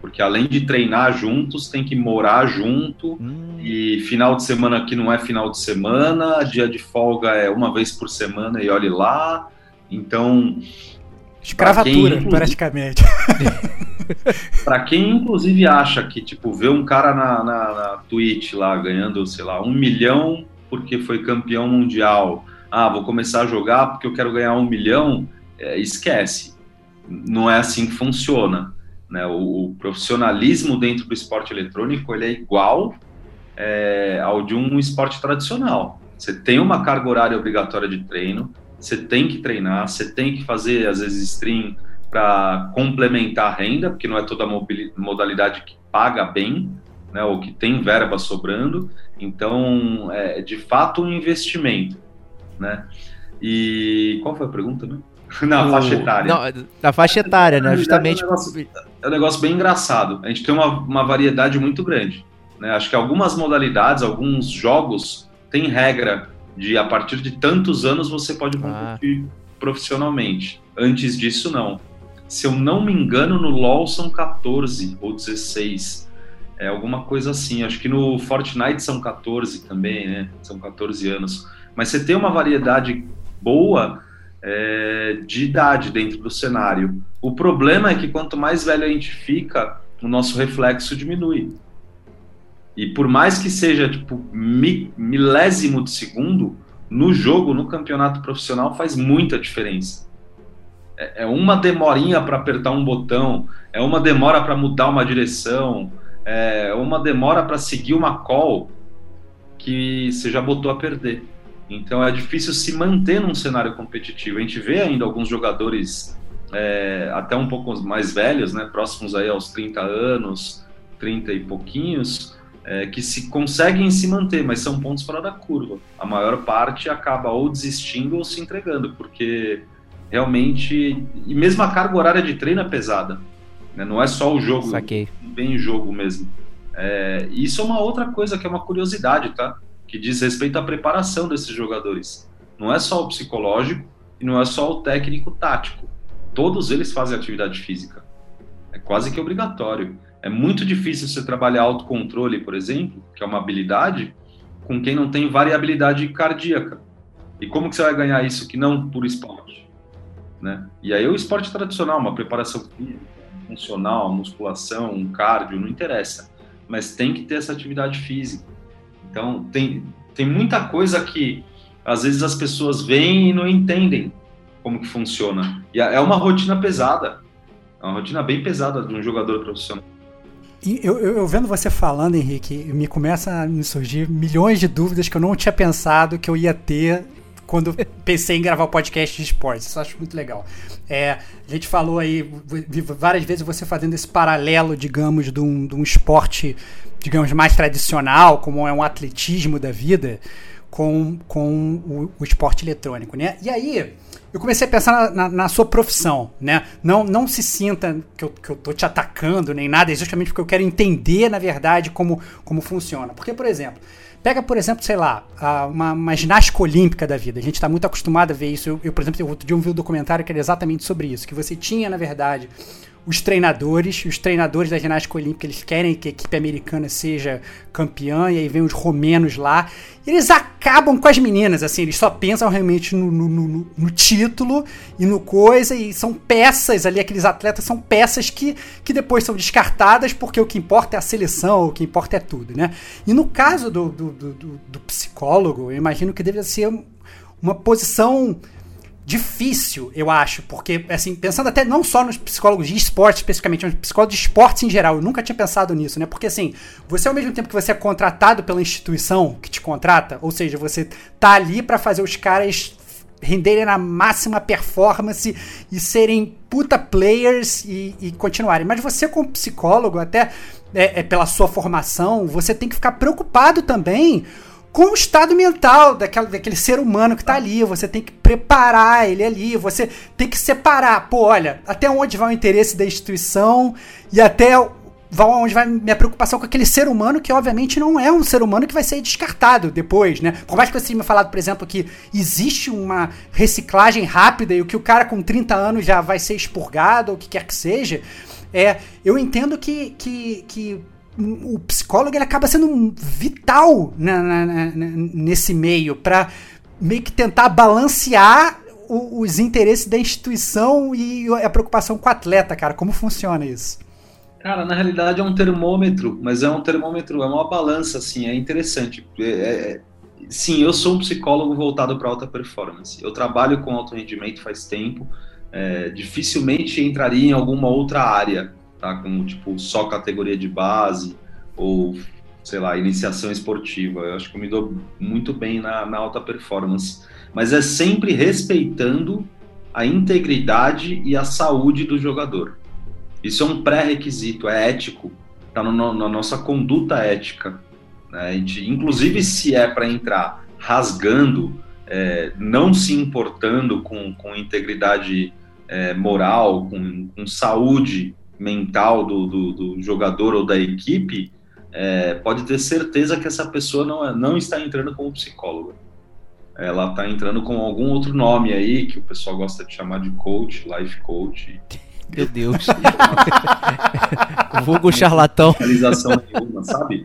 porque além de treinar juntos, tem que morar junto hum. e final de semana aqui não é final de semana, dia de folga é uma vez por semana e olhe lá. Então, Escravatura, quem, praticamente. para quem, inclusive, acha que, tipo, vê um cara na, na, na Twitch lá ganhando, sei lá, um milhão porque foi campeão mundial. Ah, vou começar a jogar porque eu quero ganhar um milhão. É, esquece. Não é assim que funciona. Né? O, o, profissionalismo dentro do esporte eletrônico ele é igual é, ao de um esporte tradicional. Você tem uma carga horária obrigatória de treino, você tem que treinar, você tem que fazer, às vezes, stream para complementar a renda, porque não é toda modalidade que paga bem, né, ou que tem verba sobrando. Então, é de fato um investimento, né? E qual foi a pergunta, né? Na faixa etária. Não, na faixa etária, né? Justamente. É um, negócio, é um negócio bem engraçado. A gente tem uma, uma variedade muito grande. Né? Acho que algumas modalidades, alguns jogos, têm regra de a partir de tantos anos você pode ah. competir ah. profissionalmente. Antes disso, não. Se eu não me engano, no LoL são 14 ou 16. É alguma coisa assim. Acho que no Fortnite são 14 também, né? São 14 anos. Mas você tem uma variedade boa é, de idade dentro do cenário. O problema é que quanto mais velho a gente fica, o nosso reflexo diminui. E por mais que seja tipo mi, milésimo de segundo, no jogo, no campeonato profissional, faz muita diferença. É, é uma demorinha para apertar um botão, é uma demora para mudar uma direção, é uma demora para seguir uma call que você já botou a perder. Então é difícil se manter num cenário competitivo. A gente vê ainda alguns jogadores é, até um pouco mais velhos, né, próximos aí aos 30 anos, 30 e pouquinhos, é, que se conseguem se manter, mas são pontos fora da curva. A maior parte acaba ou desistindo ou se entregando, porque realmente. E mesmo a carga horária de treino é pesada. Né? Não é só o jogo, Saquei. bem o jogo mesmo. É, isso é uma outra coisa que é uma curiosidade, tá? Que diz respeito à preparação desses jogadores. Não é só o psicológico e não é só o técnico tático. Todos eles fazem atividade física. É quase que obrigatório. É muito difícil você trabalhar autocontrole, por exemplo, que é uma habilidade, com quem não tem variabilidade cardíaca. E como que você vai ganhar isso que não por esporte? Né? E aí o esporte tradicional, uma preparação física, funcional, musculação, um cardio, não interessa. Mas tem que ter essa atividade física. Então, tem, tem muita coisa que às vezes as pessoas veem e não entendem como que funciona. E é uma rotina pesada. É uma rotina bem pesada de um jogador profissional. Eu, eu, vendo você falando, Henrique, me começa a me surgir milhões de dúvidas que eu não tinha pensado que eu ia ter quando pensei em gravar podcast de esportes. Isso eu acho muito legal. É, a gente falou aí várias vezes você fazendo esse paralelo, digamos, de um, de um esporte, digamos, mais tradicional, como é um atletismo da vida, com, com o, o esporte eletrônico, né? E aí eu comecei a pensar na, na, na, sua profissão, né? Não, não se sinta que eu, que eu tô te atacando nem nada, é justamente porque eu quero entender, na verdade, como, como funciona. Porque, por exemplo, pega, por exemplo, sei lá, uma, uma ginástica olímpica da vida. A gente está muito acostumado a ver isso. Eu, eu, por exemplo, outro dia eu vi um documentário que era exatamente sobre isso, que você tinha, na verdade, os treinadores, os treinadores da ginástica olímpica, eles querem que a equipe americana seja campeã, e aí vem os romenos lá, e eles acabam com as meninas, assim, eles só pensam realmente no, no, no, no, título e no coisa, e são peças ali, aqueles atletas são peças que, que depois são descartadas, porque o que importa é a seleção, o que importa é tudo, né? E no caso do, do, do, do psicólogo, eu imagino que deve ser uma posição difícil, eu acho, porque, assim, pensando até não só nos psicólogos de esporte especificamente, mas psicólogos de esportes em geral, eu nunca tinha pensado nisso, né? Porque, assim, você ao mesmo tempo que você é contratado pela instituição que te contrata, ou seja, você tá ali para fazer os caras renderem na máxima performance e serem puta players e, e continuarem. Mas você, como psicólogo, até é, é, pela sua formação, você tem que ficar preocupado também com o estado mental daquela, daquele ser humano que está ali. Você tem que preparar ele ali, você tem que separar. Pô, olha, até onde vai o interesse da instituição e até onde vai minha preocupação com aquele ser humano que obviamente não é um ser humano que vai ser descartado depois, né? Por mais que você tenha me falado, por exemplo, que existe uma reciclagem rápida e o que o cara com 30 anos já vai ser expurgado ou o que quer que seja, é, eu entendo que, que, que o psicólogo ele acaba sendo vital na, na, na, nesse meio para meio que tentar balancear o, os interesses da instituição e a preocupação com o atleta, cara. Como funciona isso? Cara, na realidade é um termômetro, mas é um termômetro, é uma balança, assim, é interessante. É, é, sim, eu sou um psicólogo voltado para alta performance. Eu trabalho com alto rendimento faz tempo. É, dificilmente entraria em alguma outra área tá? Como tipo só categoria de base ou sei lá, iniciação esportiva. Eu acho que eu me dou muito bem na, na alta performance. Mas é sempre respeitando a integridade e a saúde do jogador. Isso é um pré-requisito, é ético, está na nossa conduta ética. Né? Gente, inclusive, se é para entrar rasgando, é, não se importando com, com integridade é, moral, com, com, saúde mental do, do, do, jogador ou da equipe, é, pode ter certeza que essa pessoa não, é, não está entrando como psicóloga. Ela está entrando com algum outro nome aí, que o pessoal gosta de chamar de coach, life coach. Meu Deus. Vulgo charlatão. Realização nenhuma, sabe?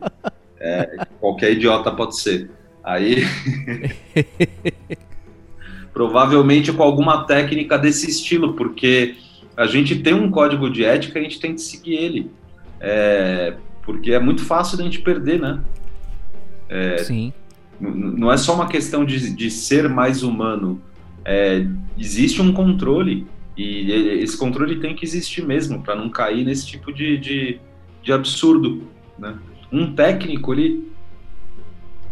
É, qualquer idiota pode ser. Aí. provavelmente com alguma técnica desse estilo, porque a gente tem um código de ética, a gente tem que seguir ele. É, porque é muito fácil da gente perder, né? É, Sim. Não é só uma questão de, de ser mais humano. É, existe um controle. E esse controle tem que existir mesmo, para não cair nesse tipo de, de, de absurdo. Né? Um técnico, ele,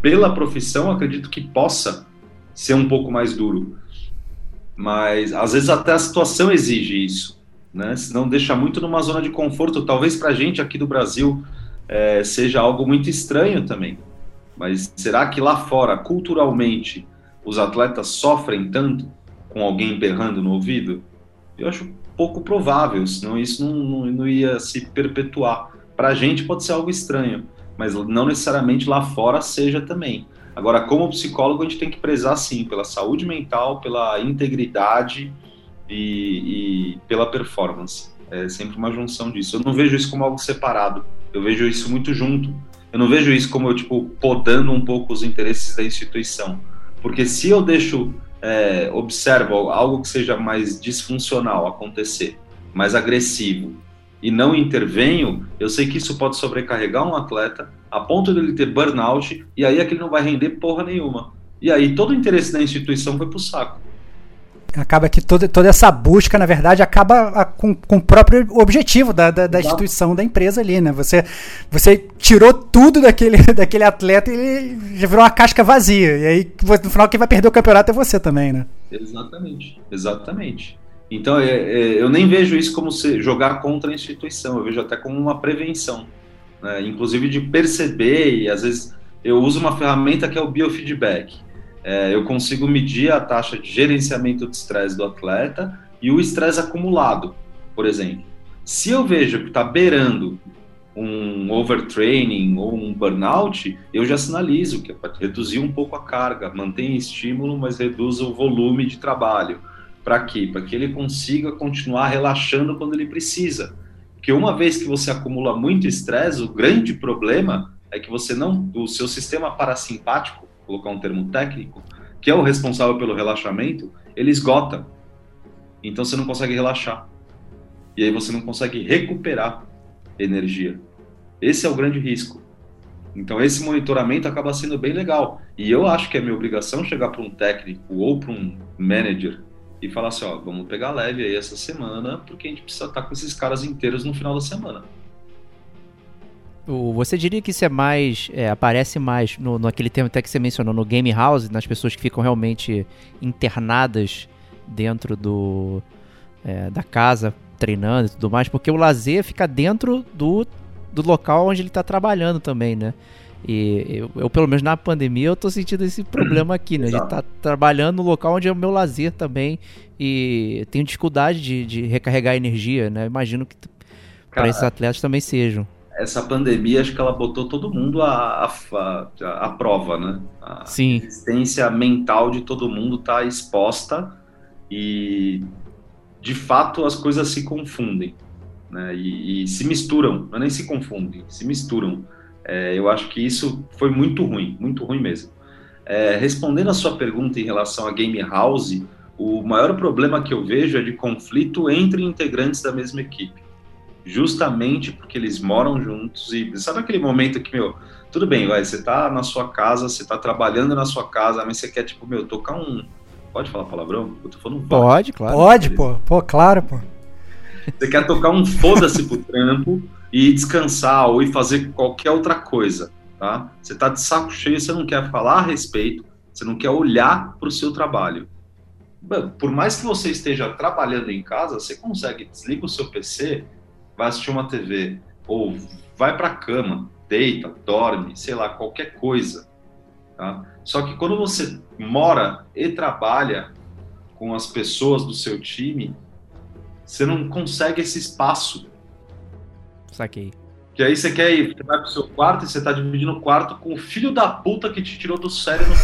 pela profissão, acredito que possa ser um pouco mais duro. Mas às vezes até a situação exige isso. Né? Senão deixa muito numa zona de conforto. Talvez para a gente aqui do Brasil é, seja algo muito estranho também. Mas será que lá fora, culturalmente, os atletas sofrem tanto com alguém berrando no ouvido? Eu acho pouco provável, senão isso não, não, não ia se perpetuar. Para a gente pode ser algo estranho, mas não necessariamente lá fora seja também. Agora, como psicólogo, a gente tem que prezar sim pela saúde mental, pela integridade e, e pela performance. É sempre uma junção disso. Eu não vejo isso como algo separado. Eu vejo isso muito junto. Eu não vejo isso como eu tipo podando um pouco os interesses da instituição, porque se eu deixo é, observo algo que seja mais disfuncional acontecer, mais agressivo, e não intervenho, eu sei que isso pode sobrecarregar um atleta a ponto dele ter burnout, e aí é que ele não vai render porra nenhuma. E aí todo o interesse da instituição foi pro saco. Acaba que toda, toda essa busca, na verdade, acaba a, com, com o próprio objetivo da, da, da instituição, da empresa ali, né? Você, você tirou tudo daquele, daquele atleta e ele já virou uma casca vazia. E aí, no final, quem vai perder o campeonato é você também, né? Exatamente, exatamente. Então, é, é, eu nem vejo isso como se, jogar contra a instituição, eu vejo até como uma prevenção. Né? Inclusive de perceber, e às vezes eu uso uma ferramenta que é o biofeedback é, eu consigo medir a taxa de gerenciamento de estresse do atleta e o estresse acumulado, por exemplo. Se eu vejo que está beirando um overtraining ou um burnout, eu já sinalizo que é para reduzir um pouco a carga, mantém estímulo, mas reduz o volume de trabalho. Para quê? Para que ele consiga continuar relaxando quando ele precisa. Porque uma vez que você acumula muito estresse, o grande problema é que você não, o seu sistema parasimpático colocar um termo técnico, que é o responsável pelo relaxamento, ele esgota. Então você não consegue relaxar. E aí você não consegue recuperar energia. Esse é o grande risco. Então esse monitoramento acaba sendo bem legal. E eu acho que é minha obrigação chegar para um técnico ou para um manager e falar assim, ó, vamos pegar leve aí essa semana, porque a gente precisa estar com esses caras inteiros no final da semana. Você diria que isso é mais. É, aparece mais no, naquele termo até que você mencionou, no game house, nas pessoas que ficam realmente internadas dentro do, é, da casa, treinando e tudo mais, porque o lazer fica dentro do, do local onde ele está trabalhando também, né? E eu, eu, pelo menos na pandemia, eu tô sentindo esse problema aqui, né? Exato. A gente tá trabalhando no local onde é o meu lazer também e tenho dificuldade de, de recarregar energia, né? Imagino que para esses atletas também sejam essa pandemia, acho que ela botou todo mundo à, à, à prova, né? A Sim. existência mental de todo mundo está exposta e, de fato, as coisas se confundem, né? E, e se misturam, não é nem se confundem, se misturam. É, eu acho que isso foi muito ruim, muito ruim mesmo. É, respondendo a sua pergunta em relação a Game House, o maior problema que eu vejo é de conflito entre integrantes da mesma equipe justamente porque eles moram juntos e sabe aquele momento que, meu, tudo bem, vai, você tá na sua casa, você tá trabalhando na sua casa, mas você quer, tipo, meu, tocar um. Pode falar palavrão? Eu tô falando Pode, claro. Pode, pô, pô, claro, pô. Você quer tocar um foda-se pro trampo e descansar ou ir fazer qualquer outra coisa. tá? Você está de saco cheio, você não quer falar a respeito, você não quer olhar para o seu trabalho. Por mais que você esteja trabalhando em casa, você consegue desliga o seu PC, vai assistir uma TV ou vai para a cama, deita, dorme, sei lá, qualquer coisa. Tá? Só que quando você mora e trabalha com as pessoas do seu time, você não consegue esse espaço. Saquei. Que aí você quer ir, você vai pro seu quarto e você tá dividindo o quarto com o filho da puta que te tirou do sério no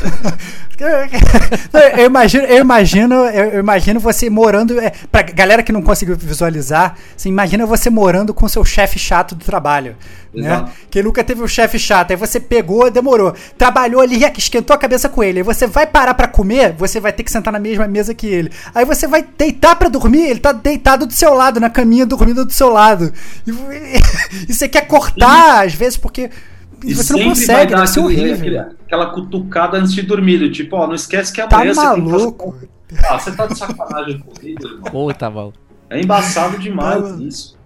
eu imagino, eu imagino, eu imagino você morando. É, pra galera que não conseguiu visualizar, você imagina você morando com seu chefe chato do trabalho. Né? Que nunca teve um chefe chato. Aí você pegou, demorou. Trabalhou ali, esquentou a cabeça com ele. Aí você vai parar para comer, você vai ter que sentar na mesma mesa que ele. Aí você vai deitar para dormir, ele tá deitado do seu lado, na caminha, dormindo do seu lado. E, e você quer cortar, às vezes, porque. E você não consegue, vai ser horrível. aquela cutucada antes de dormir, tipo, ó, não esquece que amanhã tá maluco. você fazer... Ah, você tá de sacanagem comigo, irmão. Pô, tá mal. É embaçado demais tá isso.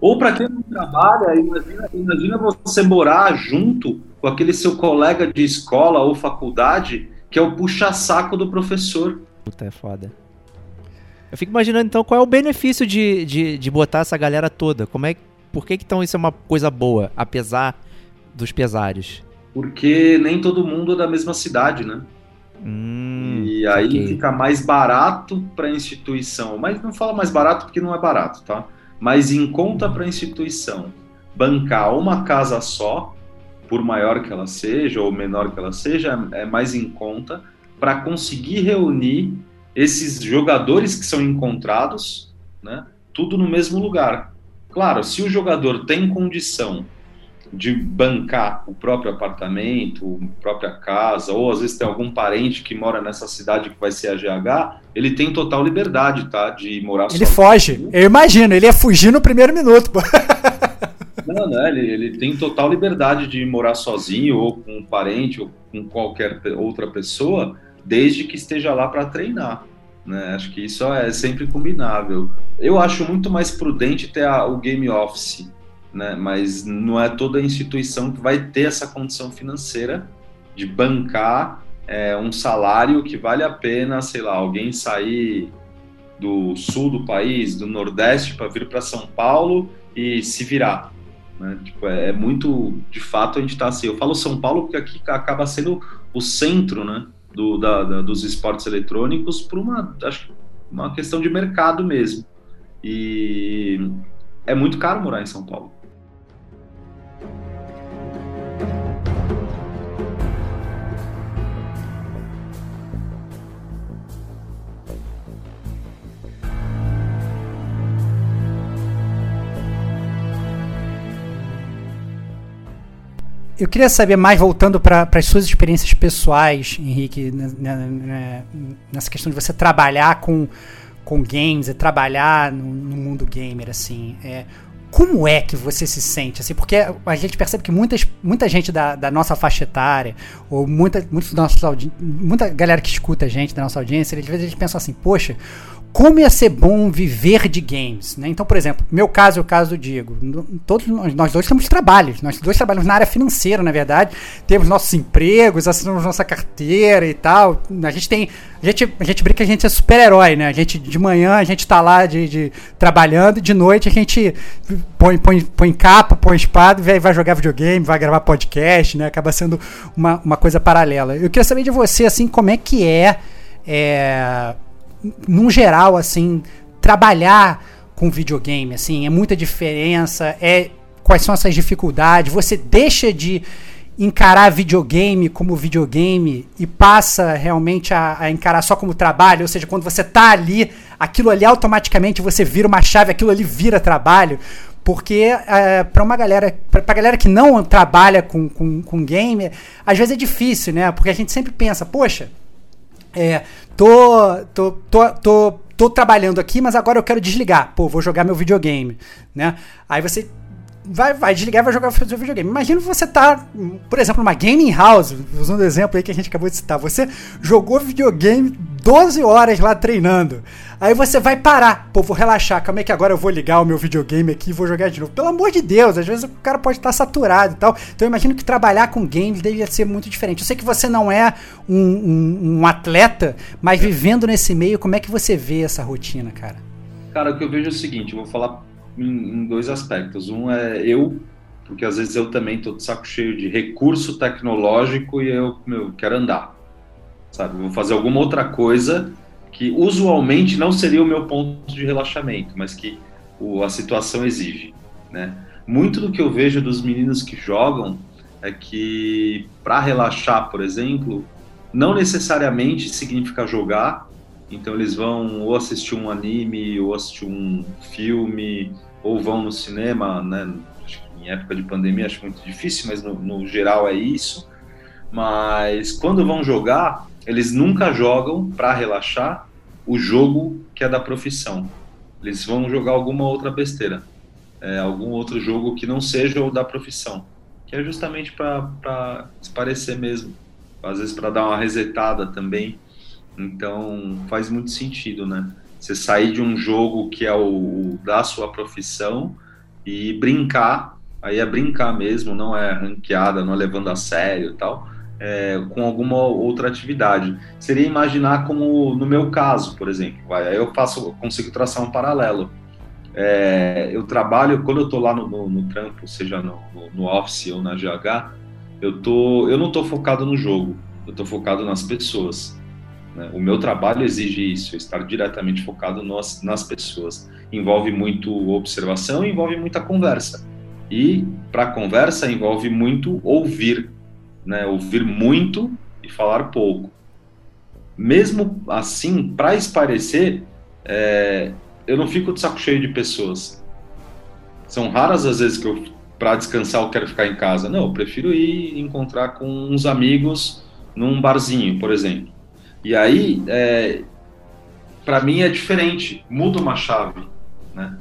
Ou para quem não trabalha, imagina, imagina você morar junto com aquele seu colega de escola ou faculdade que é o puxa-saco do professor. Puta, é foda. Eu fico imaginando então qual é o benefício de, de, de botar essa galera toda. Como é, por que, que então isso é uma coisa boa, apesar dos pesares? Porque nem todo mundo é da mesma cidade, né? Hum, e aí okay. fica mais barato para a instituição. Mas não fala mais barato porque não é barato, tá? mas em conta para a instituição bancar uma casa só, por maior que ela seja ou menor que ela seja, é mais em conta para conseguir reunir esses jogadores que são encontrados, né, tudo no mesmo lugar. Claro, se o jogador tem condição de bancar o próprio apartamento, a própria casa, ou às vezes tem algum parente que mora nessa cidade que vai ser a GH, ele tem total liberdade, tá? De morar Ele sozinho. foge. Eu imagino, ele ia fugir no primeiro minuto. Não, né? Ele, ele tem total liberdade de morar sozinho, ou com um parente, ou com qualquer outra pessoa, desde que esteja lá para treinar. Né? Acho que isso é sempre combinável. Eu acho muito mais prudente ter a, o game office né? Mas não é toda instituição que vai ter essa condição financeira de bancar é, um salário que vale a pena, sei lá, alguém sair do sul do país, do nordeste, para vir para São Paulo e se virar. Né? Tipo, é, é, muito, de fato, a gente está assim. Eu falo São Paulo porque aqui acaba sendo o centro, né, do, da, da, dos esportes eletrônicos por uma, acho, uma questão de mercado mesmo. E é muito caro morar em São Paulo. Eu queria saber mais, voltando para as suas experiências pessoais, Henrique, nessa questão de você trabalhar com, com games, e trabalhar no, no mundo gamer, assim. É, como é que você se sente? Assim, porque a gente percebe que muitas, muita gente da, da nossa faixa etária, ou muita, muitos nossos muita galera que escuta a gente da nossa audiência, às vezes a gente pensa assim, poxa, como ia ser bom viver de games, né? Então, por exemplo, meu caso é o caso do Diego. Todos nós dois temos trabalhos, nós dois trabalhamos na área financeira, na verdade. Temos nossos empregos, assinamos nossa carteira e tal. A gente tem, a gente, a gente brinca que a gente é super-herói, né? A gente de manhã a gente tá lá de, de trabalhando, e de noite a gente põe, põe, põe capa, põe espada, vai, vai jogar videogame, vai gravar podcast, né? Acaba sendo uma, uma coisa paralela. Eu queria saber de você, assim, como é que é, é num geral, assim, trabalhar com videogame, assim, é muita diferença, é quais são essas dificuldades, você deixa de encarar videogame como videogame e passa realmente a, a, encarar só como trabalho, ou seja, quando você tá ali, aquilo ali automaticamente você vira uma chave, aquilo ali vira trabalho, porque é, para uma galera, pra, galera que não trabalha com, com, com game, às vezes é difícil, né? Porque a gente sempre pensa, poxa, é, tô, tô, tô, tô, tô trabalhando aqui, mas agora eu quero desligar. Pô, vou jogar meu videogame, né? Aí você vai, vai desligar e vai jogar o videogame. Imagina você tá, por exemplo, numa gaming house, usando o exemplo aí que a gente acabou de citar. Você jogou videogame 12 horas lá treinando. Aí você vai parar. Pô, vou relaxar. Como é que agora eu vou ligar o meu videogame aqui e vou jogar de novo? Pelo amor de Deus, às vezes o cara pode estar saturado e tal. Então eu imagino que trabalhar com games deve ser muito diferente. Eu sei que você não é um, um, um atleta, mas vivendo nesse meio, como é que você vê essa rotina, cara? Cara, o que eu vejo é o seguinte, eu vou falar em, em dois aspectos. Um é eu, porque às vezes eu também tô de saco cheio de recurso tecnológico e eu meu, quero andar. Sabe? Vou fazer alguma outra coisa que usualmente não seria o meu ponto de relaxamento, mas que o, a situação exige, né? Muito do que eu vejo dos meninos que jogam é que para relaxar, por exemplo, não necessariamente significa jogar. Então eles vão ou assistir um anime, ou assistir um filme, ou vão no cinema, né? Em época de pandemia acho muito difícil, mas no, no geral é isso. Mas quando vão jogar, eles nunca jogam para relaxar o jogo que é da profissão. Eles vão jogar alguma outra besteira, é, algum outro jogo que não seja o da profissão, que é justamente para parecer mesmo, às vezes para dar uma resetada também. Então faz muito sentido, né? Você sair de um jogo que é o, da sua profissão e brincar, aí é brincar mesmo, não é ranqueada, não é levando a sério e tal é, com alguma outra atividade. Seria imaginar como no meu caso, por exemplo. Aí eu faço, consigo traçar um paralelo. É, eu trabalho quando eu estou lá no, no, no, trampo, seja no, no, office ou na GH, eu tô, eu não estou focado no jogo, eu estou focado nas pessoas. Né? O meu trabalho exige isso, estar diretamente focado nas, pessoas. Envolve muito observação, envolve muita conversa. E para conversa envolve muito ouvir né, ouvir muito e falar pouco. Mesmo assim, para esparecer, é, eu não fico de saco cheio de pessoas. São raras as vezes que eu, para descansar, eu quero ficar em casa. Não, eu prefiro ir encontrar com uns amigos num barzinho, por exemplo. E aí, é, para mim é diferente, muda uma chave, né?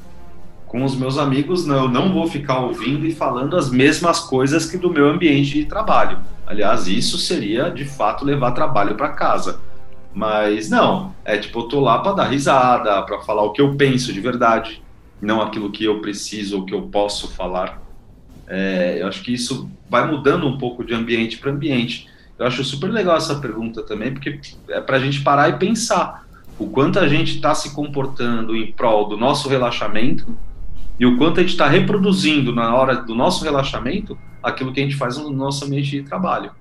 com os meus amigos, não, eu não vou ficar ouvindo e falando as mesmas coisas que do meu ambiente de trabalho. Aliás, isso seria de fato levar trabalho para casa. Mas não, é tipo, eu tô lá para dar risada, para falar o que eu penso de verdade, não aquilo que eu preciso ou que eu posso falar. É, eu acho que isso vai mudando um pouco de ambiente para ambiente. Eu acho super legal essa pergunta também, porque é para a gente parar e pensar o quanto a gente está se comportando em prol do nosso relaxamento e o quanto a gente está reproduzindo na hora do nosso relaxamento aquilo que a gente faz no nosso ambiente de trabalho.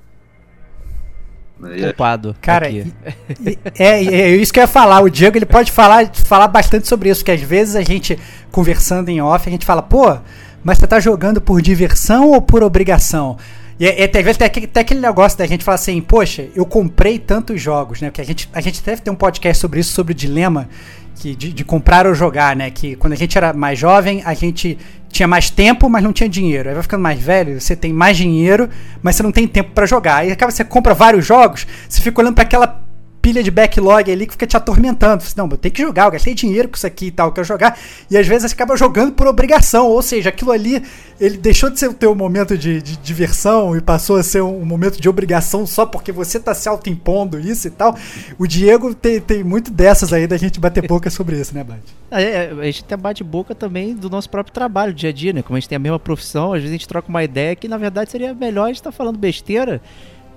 Culpado. Cara, e, e, é, é, isso que eu ia falar. O Diego ele pode falar, falar bastante sobre isso, que às vezes a gente, conversando em off, a gente fala, pô, mas você tá jogando por diversão ou por obrigação? E é, às vezes tem, tem aquele negócio da gente falar assim, poxa, eu comprei tantos jogos, né? Porque a gente, a gente deve ter um podcast sobre isso, sobre o dilema que de, de, comprar ou jogar, né? Que quando a gente era mais jovem, a gente tinha mais tempo, mas não tinha dinheiro. Aí vai ficando mais velho, você tem mais dinheiro, mas você não tem tempo para jogar. Aí acaba você compra vários jogos, você fica olhando para aquela pilha de backlog ali que fica te atormentando. Você, não, eu tenho que jogar, eu gastei dinheiro com isso aqui e tal, eu quero jogar. E às vezes você acaba jogando por obrigação, ou seja, aquilo ali, ele deixou de ser o teu momento de, de diversão e passou a ser um, momento de obrigação só porque você tá se autoimpondo isso e tal. O Diego tem, tem muito dessas aí da gente bater boca sobre isso, né, Bate? É, é, a gente até bate boca também do nosso próprio trabalho, dia a dia, né? Como a gente tem a mesma profissão, às vezes a gente troca uma ideia que na verdade seria melhor a gente estar tá falando besteira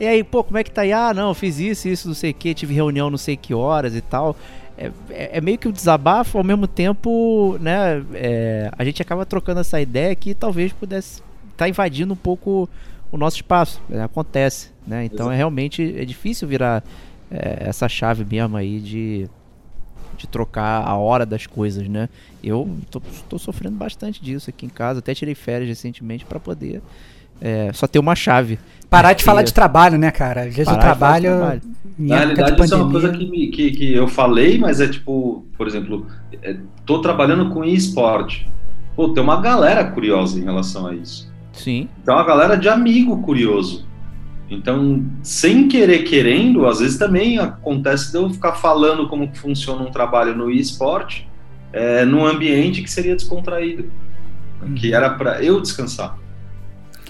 e aí, pô, como é que tá aí? Ah, não, fiz isso, isso, não sei o que, tive reunião não sei que horas e tal. É, é, é meio que um desabafo, ao mesmo tempo, né? É, a gente acaba trocando essa ideia que talvez pudesse estar tá invadindo um pouco o nosso espaço. Né? Acontece, né? Então Exato. é realmente é difícil virar é, essa chave mesmo aí de, de trocar a hora das coisas, né? Eu tô, tô sofrendo bastante disso aqui em casa, até tirei férias recentemente para poder é, só ter uma chave. Parar de falar de trabalho, né, cara? Às vezes o trabalho. trabalho. Na realidade, isso é uma coisa que, me, que, que, eu falei, mas é tipo, por exemplo, é, tô trabalhando com esporte. Pô, tem uma galera curiosa em relação a isso. Sim. Tem uma galera de amigo curioso. Então, sem querer querendo, às vezes também acontece de eu ficar falando como funciona um trabalho no esporte, é, num ambiente que seria descontraído. né, que era para eu descansar.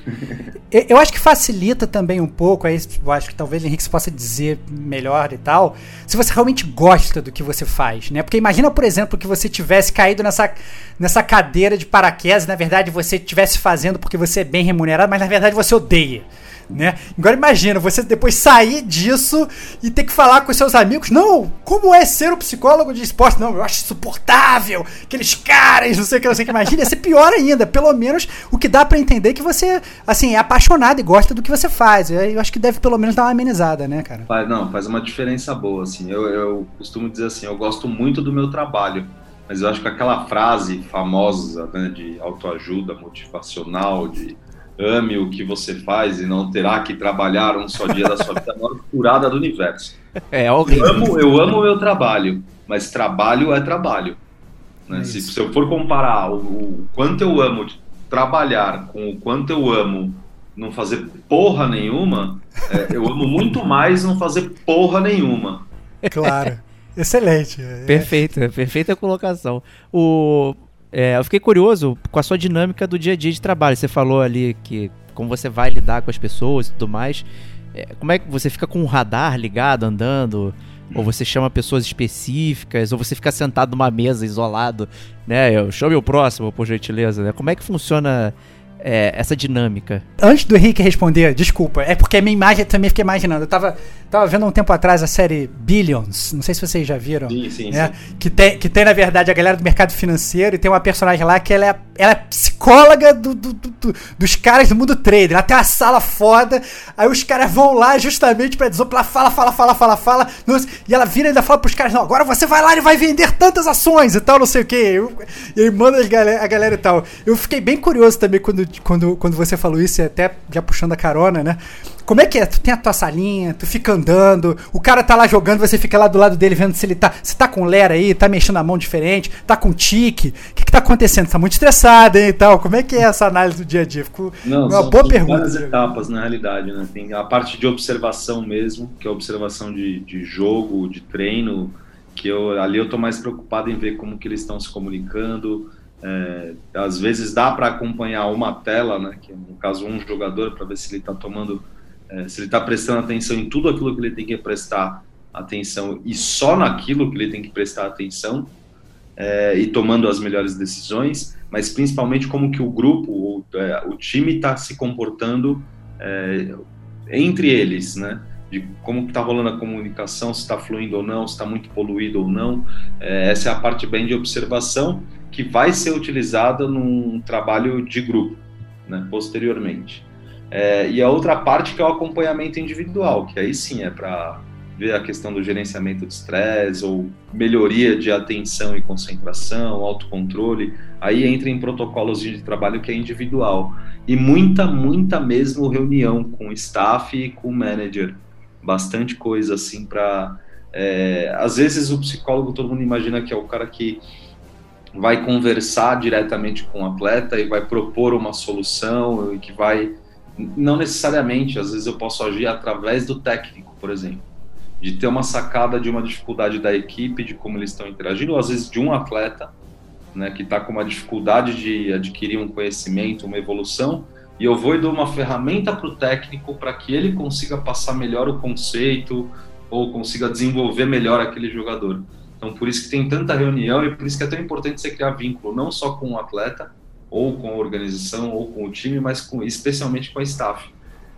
Eu acho que facilita também um pouco, aí eu acho que talvez Henrique possa dizer melhor e tal, se você realmente gosta do que você faz, né? Porque imagina, por exemplo, que você tivesse caído nessa, nessa cadeira de paraquedas, na verdade você estivesse fazendo porque você é bem remunerado, mas na verdade você odeia né? Agora imagina, você depois sair disso e ter que falar com seus amigos, não, como é ser um psicólogo de esporte? Não, eu acho insuportável, aqueles caras, não sei o que, não sei o que, imagina, ia ser pior ainda, pelo menos o que dá para entender é que você, assim, é apaixonado e gosta do que você faz, eu acho que deve pelo menos dar uma amenizada, né, cara? Faz, não, faz uma diferença boa, assim, eu, eu costumo dizer assim, eu gosto muito do meu trabalho, mas eu acho que aquela frase famosa, né, de autoajuda motivacional, de ame o que você faz e não terá que trabalhar um só dia da sua vida, é a maior furada do universo. É horrível. Eu amo, eu amo o meu trabalho, mas trabalho é trabalho. Né? É se, se, eu for comparar o, o, quanto eu amo trabalhar com o quanto eu amo não fazer porra nenhuma, é, eu amo muito mais não fazer porra nenhuma. Claro. Excelente. Perfeita, perfeita colocação. O, é, eu fiquei curioso com a sua dinâmica do dia a dia de trabalho. Você falou ali que como você vai lidar com as pessoas e tudo mais. É, como é que você fica com o radar ligado, andando? Ou você chama pessoas específicas? Ou você fica sentado numa mesa isolado, né? Eu chame o próximo, por gentileza. Né? Como é que funciona é, essa dinâmica? Antes do Henrique responder, desculpa, é porque a minha imagem também fiquei imaginando. Eu tava, tava vendo um tempo atrás a série Billions, não sei se vocês já viram. Sim, sim, né? sim. Que, tem, que tem, na verdade, a galera do mercado financeiro e tem uma personagem lá que ela é, ela é psicóloga do, do, do, dos caras do mundo trader. Ela tem sala foda, aí os caras vão lá justamente pra desopilar, fala, fala, fala, fala, fala. E ela vira e ainda fala pros caras: não, agora você vai lá e vai vender tantas ações e tal, não sei o que. E aí manda a galera, a galera e tal. Eu fiquei bem curioso também quando quando, quando você falou isso, até já puxando a carona, né? Como é que é? Tu tem a tua salinha, tu fica andando, o cara tá lá jogando, você fica lá do lado dele vendo se ele tá. Se tá com lera aí, tá mexendo a mão diferente, tá com tique. O que, que tá acontecendo? Tá muito estressado, hein, e tal. Como é que é essa análise do dia a dia? Ficou Não, uma boa pergunta. várias etapas, na realidade, né? Tem a parte de observação mesmo, que é a observação de, de jogo, de treino, que eu, ali eu tô mais preocupado em ver como que eles estão se comunicando, é, às vezes dá para acompanhar uma tela, né, que no caso um jogador, para ver se ele está tomando, é, se ele está prestando atenção em tudo aquilo que ele tem que prestar atenção e só naquilo que ele tem que prestar atenção é, e tomando as melhores decisões, mas principalmente como que o grupo, o, é, o time está se comportando é, entre eles, né? De como está rolando a comunicação, se está fluindo ou não, se está muito poluído ou não. É, essa é a parte bem de observação que vai ser utilizada num trabalho de grupo, né, posteriormente. É, e a outra parte que é o acompanhamento individual, que aí sim é para ver a questão do gerenciamento de estresse ou melhoria de atenção e concentração, autocontrole, aí entra em protocolos de trabalho que é individual. E muita, muita mesmo reunião com o staff e com o manager. Bastante coisa assim para. É, às vezes o psicólogo, todo mundo imagina que é o cara que vai conversar diretamente com o atleta e vai propor uma solução e que vai não necessariamente, às vezes eu posso agir através do técnico, por exemplo, de ter uma sacada de uma dificuldade da equipe, de como eles estão interagindo, ou às vezes de um atleta, né, que está com uma dificuldade de adquirir um conhecimento, uma evolução, e eu vou e dou uma ferramenta para o técnico para que ele consiga passar melhor o conceito ou consiga desenvolver melhor aquele jogador. Então, por isso que tem tanta reunião e por isso que é tão importante você criar vínculo, não só com o atleta, ou com a organização, ou com o time, mas com, especialmente com a staff.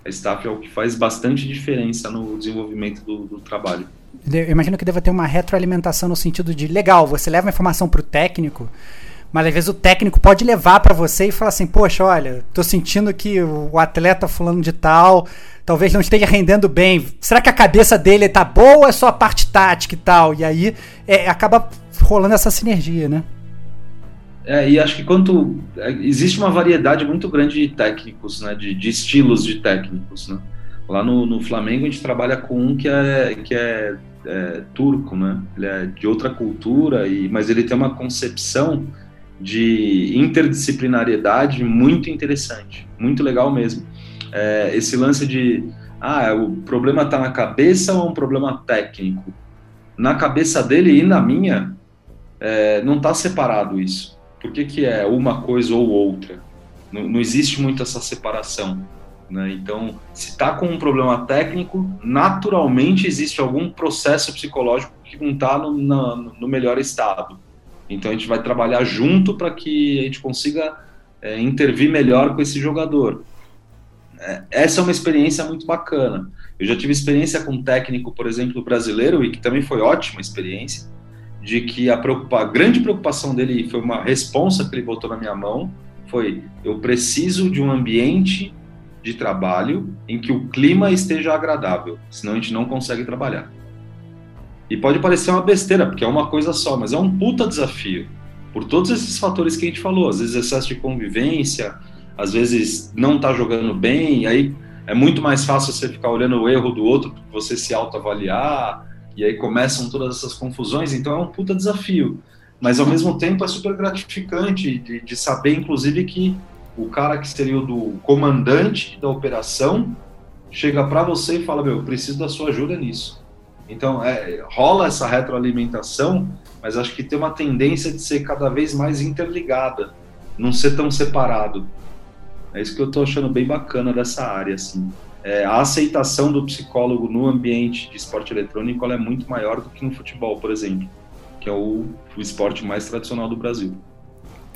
A staff é o que faz bastante diferença no desenvolvimento do, do trabalho. Eu imagino que deva ter uma retroalimentação no sentido de, legal, você leva a informação para o técnico, mas às vezes o técnico pode levar para você e falar assim, poxa, olha, tô sentindo que o atleta fulano de tal talvez não esteja rendendo bem. Será que a cabeça dele tá boa ou é só a parte tática e tal? E aí é, acaba rolando essa sinergia, né? É, e acho que quanto é, existe uma variedade muito grande de técnicos, né, de, de estilos de técnicos, né? Lá no, no, Flamengo a gente trabalha com um que é que é, é, turco, né? Ele é de outra cultura e mas ele tem uma concepção de interdisciplinariedade muito interessante, muito legal mesmo é, esse lance de ah, o problema está na cabeça ou é um problema técnico? Na cabeça dele e na minha, é, não está separado isso. Por que, que é uma coisa ou outra? Não, não existe muito essa separação. Né? Então, se está com um problema técnico, naturalmente existe algum processo psicológico que não está no, no, melhor estado. Então, a gente vai trabalhar junto para que a gente consiga é, intervir melhor com esse jogador. É, essa é uma experiência muito bacana. Eu já tive experiência com um técnico, por exemplo, brasileiro, e que também foi ótima experiência, de que a, preocupa, a grande preocupação dele foi uma responsa que ele botou na minha mão, foi eu preciso de um ambiente de trabalho em que o clima esteja agradável, senão a gente não consegue trabalhar. E pode parecer uma besteira, porque é uma coisa só, mas é um puta desafio. Por todos esses fatores que a gente falou, às vezes excesso de convivência, às vezes não tá jogando bem, aí é muito mais fácil você ficar olhando o erro do outro, você se autoavaliar, e aí começam todas essas confusões, então é um puta desafio. Mas ao mesmo tempo é super gratificante de, de saber, inclusive, que o cara que seria o do comandante da operação chega para você e fala: Meu, preciso da sua ajuda nisso. Então, é, rola essa retroalimentação, mas acho que tem uma tendência de ser cada vez mais interligada, não ser tão separado. É isso que eu estou achando bem bacana dessa área, assim. É, a aceitação do psicólogo no ambiente de esporte eletrônico é muito maior do que no futebol, por exemplo, que é o, o esporte mais tradicional do Brasil.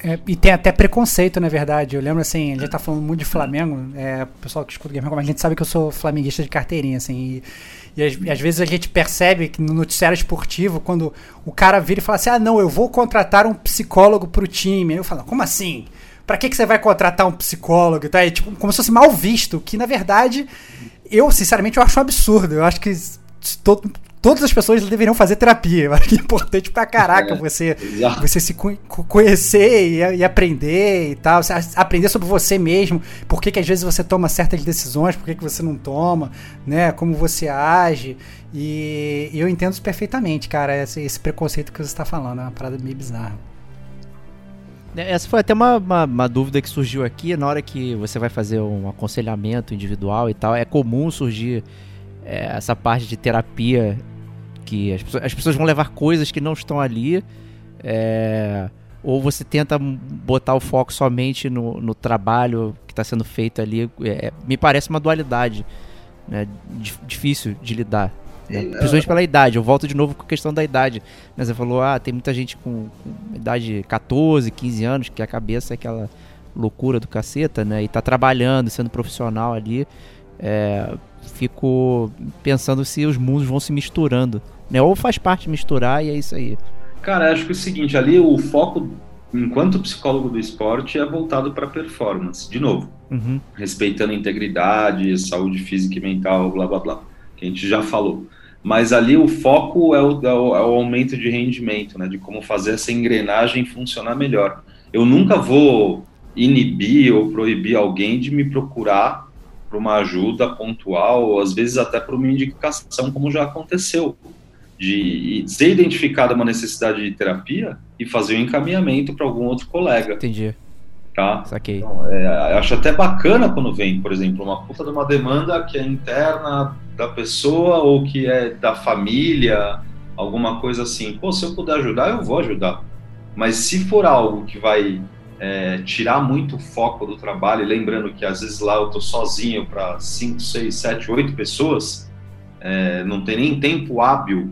É, e tem até preconceito, na verdade. Eu lembro, assim, a gente tá falando muito de Flamengo, é, o pessoal que escuta o Game a gente sabe que eu sou flamenguista de carteirinha, assim, e, e às, às, vezes a gente percebe que no noticiário esportivo, quando o cara vira e fala assim, ah, não, eu vou contratar um psicólogo pro time. Eu falo, como assim? Pra que, que você vai contratar um psicólogo? Tá? É, tipo, como se fosse mal visto, que na verdade, eu, sinceramente, eu acho um absurdo. Eu acho que todo, todas as pessoas deveriam fazer terapia. Eu acho que é importante pra caraca é, você, você se conhecer e, e, aprender e tal. Aprender sobre você mesmo. Por que, que às vezes você toma certas decisões, por que, que você não toma, né? Como você age. E, e eu entendo isso perfeitamente, cara, esse, esse preconceito que você está falando. É uma parada meio bizarra. É, essa foi até uma, uma, uma, dúvida que surgiu aqui na hora que você vai fazer um aconselhamento individual e tal. É comum surgir é, essa parte de terapia que as pessoas, as pessoas vão levar coisas que não estão ali. É, ou você tenta botar o foco somente no, no trabalho que está sendo feito ali. É, me parece uma dualidade né, difícil de lidar. Né? Principalmente pela idade. Eu volto de novo com a questão da idade. Né? Você falou, ah, tem muita gente com, com idade 14, 15 anos, que a cabeça é aquela loucura do caceta, né? E tá trabalhando, sendo profissional ali. É, fico pensando se os mundos vão se misturando né? Ou faz parte misturar e é isso aí. Cara, acho que é o seguinte, ali o foco, enquanto psicólogo do esporte, é voltado para performance, de novo. Uhum. Respeitando a integridade, saúde física e mental, blá blá blá, que a gente já falou. Mas ali o foco é o, é o, é o aumento de rendimento, né? De como fazer essa engrenagem funcionar melhor. Eu nunca vou inibir ou proibir alguém de me procurar para uma ajuda pontual, ou às vezes até para uma indicação, como já aconteceu de ser identificada uma necessidade de terapia e fazer o um encaminhamento para algum outro colega. Entendi. Tá? Saquei. Então, é, acho até bacana quando vem, por exemplo, uma puta de uma demanda que é interna da pessoa ou que é da família, alguma coisa assim. Pô, se eu puder ajudar, eu vou ajudar. Mas se for algo que vai é, tirar muito o foco do trabalho, lembrando que às vezes lá eu tô sozinho para 5, 6, 7, 8 pessoas, é, não tem nem tempo hábil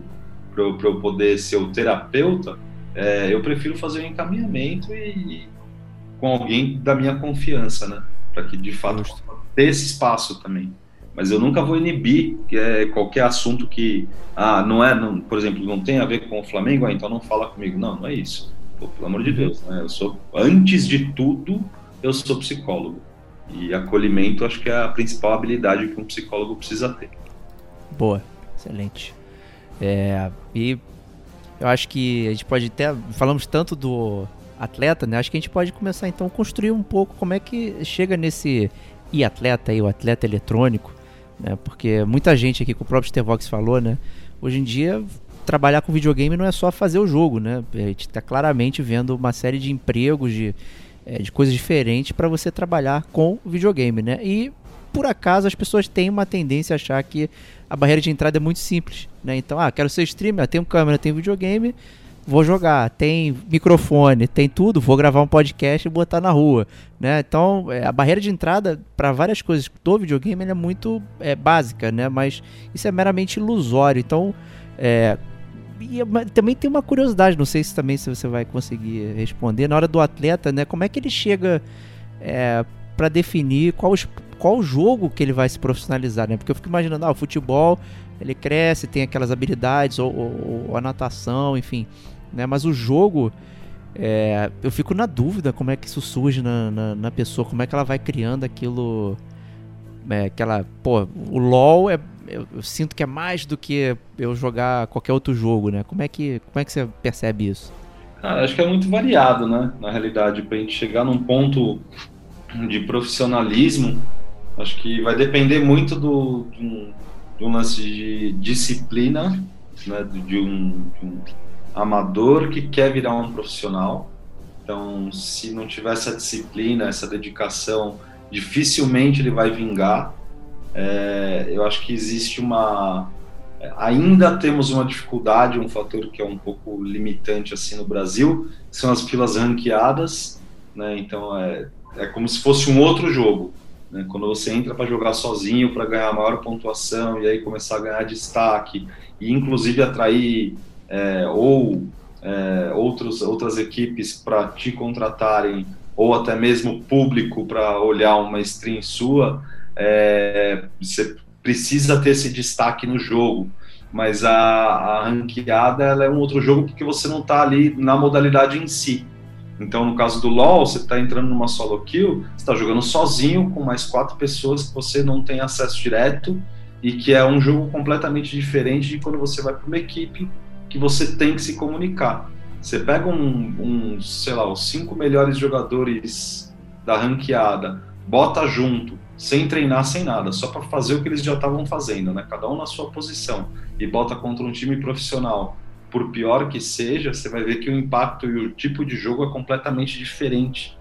para eu, eu, poder ser o terapeuta, é, eu prefiro fazer um encaminhamento e, e, com alguém da minha confiança, né? Para que de fato ter esse espaço também. Mas eu nunca vou inibir é, qualquer assunto que, ah, não é, não, por exemplo, não tem a ver com o Flamengo, ah, então não fala comigo. Não, não é isso. Pô, pelo amor de uhum. Deus, né? Eu sou, antes de tudo, eu sou psicólogo. E acolhimento acho que é a principal habilidade que um psicólogo precisa ter. Boa, excelente. É, e eu acho que a gente pode até. Falamos tanto do atleta, né? Acho que a gente pode começar então a construir um pouco como é que chega nesse e-atleta aí, o atleta eletrônico, né? Porque muita gente aqui, que o próprio Stevox falou, né? Hoje em dia, trabalhar com videogame não é só fazer o jogo, né? A gente está claramente vendo uma série de empregos, de, é, de coisas diferentes para você trabalhar com videogame, né? E por acaso as pessoas têm uma tendência a achar que a barreira de entrada é muito simples, né? Então, ah, quero ser streamer, tenho câmera, tenho videogame, vou jogar. Tem microfone, tem tudo, vou gravar um podcast e botar na rua, né? Então, é, a barreira de entrada para várias coisas do videogame é muito é, básica, né? Mas isso é meramente ilusório. Então, é, e também tem uma curiosidade, não sei se também se você vai conseguir responder na hora do atleta, né? Como é que ele chega é, para definir qual, qual jogo que ele vai se profissionalizar, né? Porque eu fico imaginando, ah, o futebol ele cresce, tem aquelas habilidades ou, ou, ou a natação, enfim, né? Mas o jogo é, eu fico na dúvida como é que isso surge na, na, na pessoa, como é que ela vai criando aquilo, é, aquela, pô, o LoL é eu, eu, sinto que é mais do que eu jogar qualquer outro jogo, né? Como é que, como é que você percebe isso? Cara, acho que é muito variado, né? Na realidade, para a gente chegar num ponto de profissionalismo, acho que vai depender muito do, de um lance de disciplina, né? De um, de um amador que quer virar um profissional. Então, se não tiver essa disciplina, essa dedicação, dificilmente ele vai vingar é, eu acho que existe uma. Ainda temos uma dificuldade, um fator que é um pouco limitante assim no Brasil, são as filas ranqueadas, né? Então é, é como se fosse um outro jogo. Né? Quando você entra para jogar sozinho, para ganhar maior pontuação e aí começar a ganhar destaque e inclusive atrair é, ou é, outros, outras equipes para te contratarem ou até mesmo público para olhar uma stream sua, é, você precisa ter esse destaque no jogo, mas a, a ranqueada ela é um outro jogo porque você não está ali na modalidade em si. Então, no caso do LoL, você está entrando numa solo kill, você está jogando sozinho com mais quatro pessoas que você não tem acesso direto e que é um jogo completamente diferente de quando você vai para uma equipe que você tem que se comunicar. Você pega um, um, sei lá, os cinco melhores jogadores da ranqueada, bota junto, sem treinar, sem nada, só para fazer o que eles já estavam fazendo, né? Cada um na sua posição e bota contra um time profissional, por pior que seja, você vai ver que o impacto e o tipo de jogo é completamente diferente.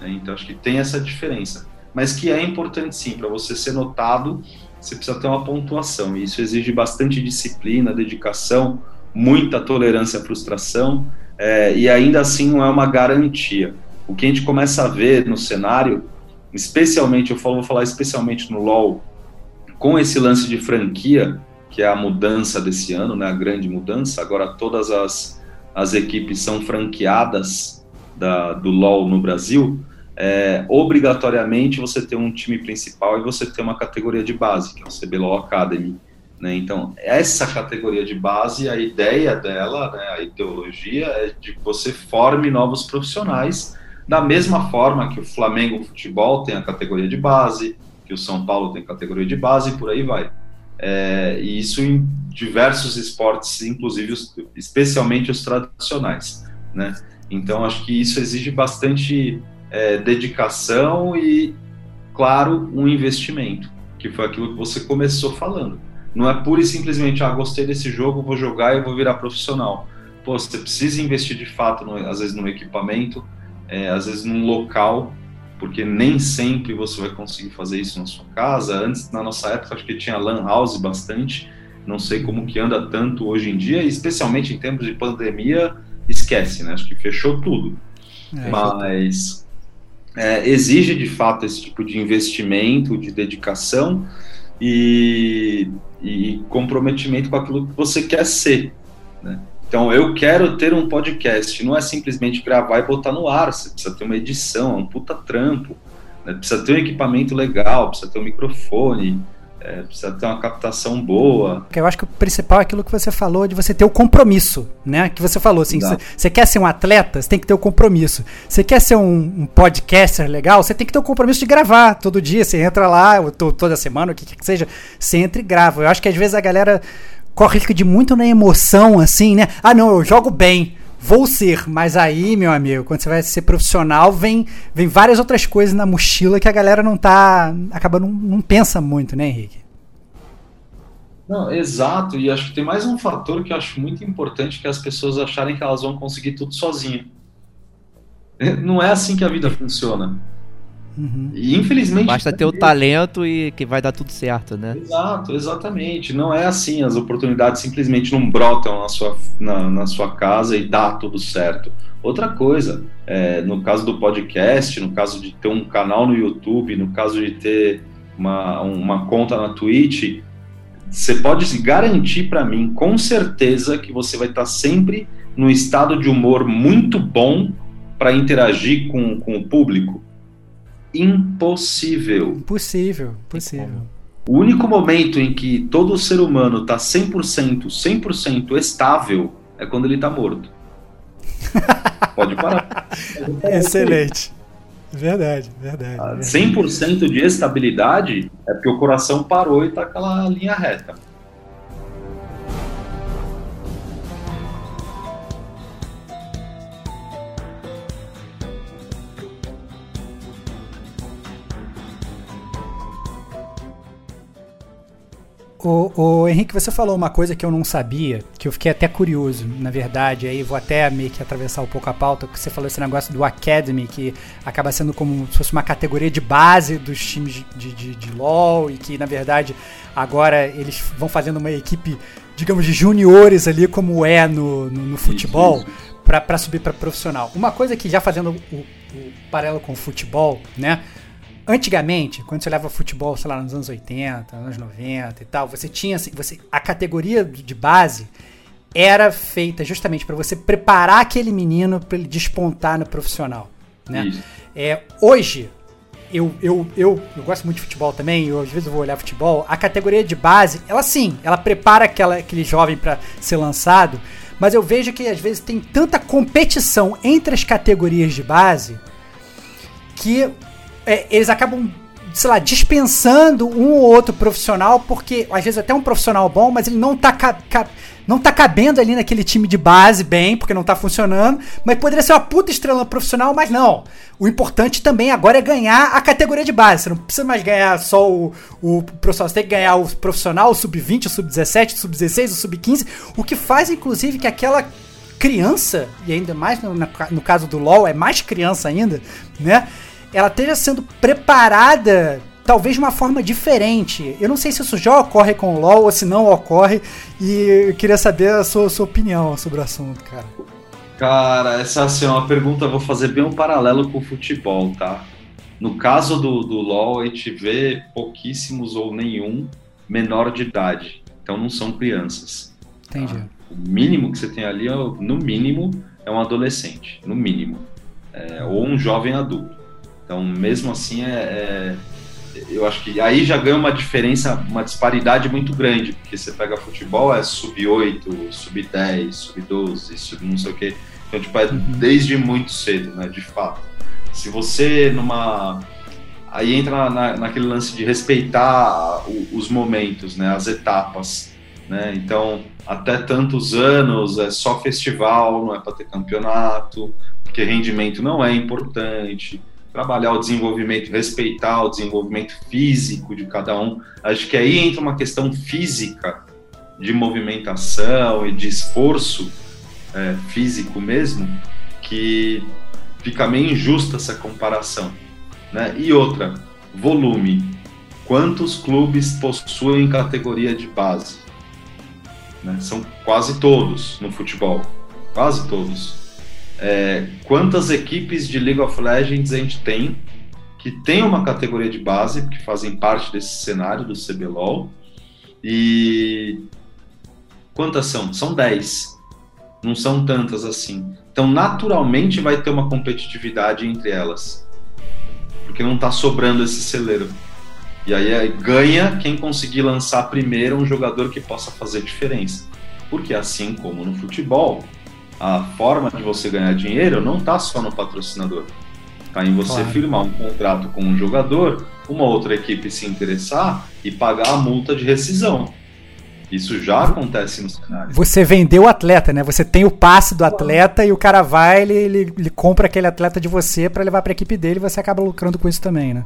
Né? Então acho que tem essa diferença, mas que é importante sim para você ser notado, você precisa ter uma pontuação e isso exige bastante disciplina, dedicação, muita tolerância à frustração é, e ainda assim não é uma garantia. O que a gente começa a ver no cenário especialmente, eu falo, vou falar especialmente no LoL, com esse lance de franquia, que é a mudança desse ano, né, a grande mudança, agora todas as, as equipes são franqueadas da, do LoL no Brasil, é, obrigatoriamente você tem um time principal e você tem uma categoria de base, que é o CBLOL Academy. Né? Então, essa categoria de base, a ideia dela, né, a ideologia é de que você forme novos profissionais da mesma forma que o Flamengo Futebol tem a categoria de base, que o São Paulo tem categoria de base e por aí vai. É, e isso em diversos esportes, inclusive os, especialmente os tradicionais, né? Então acho que isso exige bastante é, dedicação e, claro, um investimento, que foi aquilo que você começou falando. Não é pura e simplesmente, ah, gostei desse jogo, vou jogar e vou virar profissional. Pô, você precisa investir de fato, no, às vezes, no equipamento, é, às vezes num local, porque nem sempre você vai conseguir fazer isso na sua casa. Antes, na nossa época, acho que tinha lan house bastante, não sei como que anda tanto hoje em dia, especialmente em tempos de pandemia, esquece, né? Acho que fechou tudo. É, Mas é, exige de fato esse tipo de investimento, de dedicação e, e comprometimento com aquilo que você quer ser, né? Então, eu quero ter um podcast, não é simplesmente gravar e botar no ar, você precisa ter uma edição, é um puta trampo, né? precisa ter um equipamento legal, precisa ter um microfone, é, precisa ter uma captação boa. Eu acho que o principal é aquilo que você falou de você ter o compromisso, né? Que você falou assim, você quer ser um atleta, você tem que ter o compromisso. Você quer ser um, um, podcaster legal, você tem que ter o compromisso de gravar todo dia. Você entra lá, toda semana, o que quer que seja, você entra e grava. Eu acho que às vezes a galera corre risco de muito na emoção, assim, né? Ah, não, eu jogo bem, vou ser. Mas aí, meu amigo, quando você vai ser profissional, vem, vem várias outras coisas na mochila que a galera não tá. acaba não, não pensa muito, né, Henrique? Não, exato, e acho que tem mais um fator que eu acho muito importante que é as pessoas acharem que elas vão conseguir tudo sozinho. Não é assim que a vida funciona. Uhum. E infelizmente. Basta ter o talento e que vai dar tudo certo, né? Exato, exatamente. Não é assim, as oportunidades simplesmente não brotam na sua, na, na sua casa e dá tudo certo. Outra coisa, é, no caso do podcast, no caso de ter um canal no YouTube, no caso de ter uma, uma conta na Twitch, você pode garantir para mim, com certeza, que você vai estar sempre no estado de humor muito bom para interagir com, com o público impossível. Possível, possível. O único momento em que todo ser humano está 100%, 100% estável é quando ele está morto. Pode parar. Excelente. Verdade, verdade. verdade. 100% de estabilidade é porque o coração parou e está aquela linha reta. O, o, Henrique, você falou uma coisa que eu não sabia, que eu fiquei até curioso, na verdade, aí vou até meio que atravessar um pouco a pauta, que você falou esse negócio do Academy, que acaba sendo como se fosse uma categoria de base dos times de, de, de LoL, e que, na verdade, agora eles vão fazendo uma equipe, digamos, de juniores ali, como é no, no, no futebol, para subir para profissional. Uma coisa que já fazendo o, o paralelo com o futebol, né, Antigamente, quando você olhava futebol, sei lá, nos anos 80, anos 90 e tal, você tinha assim, você, a categoria de base era feita justamente para você preparar aquele menino para ele despontar no profissional. Né? É, hoje, eu, eu, eu, eu gosto muito de futebol também, eu, às vezes eu vou olhar futebol. A categoria de base, ela sim, ela prepara aquela, aquele jovem para ser lançado, mas eu vejo que às vezes tem tanta competição entre as categorias de base que é, eles acabam, sei lá, dispensando um ou outro profissional, porque às vezes até um profissional bom, mas ele não tá, ca, ca, não tá cabendo ali naquele time de base bem, porque não tá funcionando, mas poderia ser uma puta estrela profissional, mas não. O importante também agora é ganhar a categoria de base. Você não precisa mais ganhar só o, o profissional, você tem que ganhar o profissional, o sub-20, o sub-17, o sub-16, o sub-15, o que faz inclusive que aquela criança, e ainda mais no, no caso do LoL, é mais criança ainda, né? Ela esteja sendo preparada talvez de uma forma diferente. Eu não sei se isso já ocorre com o LoL ou se não ocorre, e eu queria saber a sua, sua opinião sobre o assunto, cara. Cara, essa assim, é uma pergunta, vou fazer bem um paralelo com o futebol, tá? No caso do, do LoL, a gente vê pouquíssimos ou nenhum menor de idade, então não são crianças. Entendi. Tá? O mínimo que você tem ali, no mínimo, é um adolescente, no mínimo. É, ou um jovem adulto. Então, mesmo assim, é, é, eu acho que aí já ganha uma diferença, uma disparidade muito grande, porque você pega futebol, é sub-8, sub-10, sub-12, sub não sei o quê. Então, tipo, é uhum. desde muito cedo, né, de fato. Se você numa... Aí entra na, naquele lance de respeitar os momentos, né, as etapas, né? Então, até tantos anos é só festival, não é para ter campeonato, porque rendimento não é importante trabalhar o desenvolvimento, respeitar o desenvolvimento físico de cada um. Acho que aí entra uma questão física de movimentação e de esforço é, físico mesmo, que fica meio injusta essa comparação. Né? E outra, volume. Quantos clubes possuem categoria de base? Né? São quase todos no futebol, quase todos é, quantas equipes de League of Legends a gente tem que tem uma categoria de base, que fazem parte desse cenário do CBLOL. E quantas são? São 10. Não são tantas assim. Então, naturalmente, vai ter uma competitividade entre elas. Porque não está sobrando esse celeiro. E aí ganha quem conseguir lançar primeiro um jogador que possa fazer diferença. Porque assim como no futebol, a forma de você ganhar dinheiro não está só no patrocinador. Está em você claro. firmar um contrato com um jogador, uma outra equipe se interessar e pagar a multa de rescisão. Isso já acontece no cenário. Você vendeu o atleta, né? Você tem o passe do atleta e o cara vai, ele, ele, ele compra aquele atleta de você para levar para a equipe dele e você acaba lucrando com isso também, né?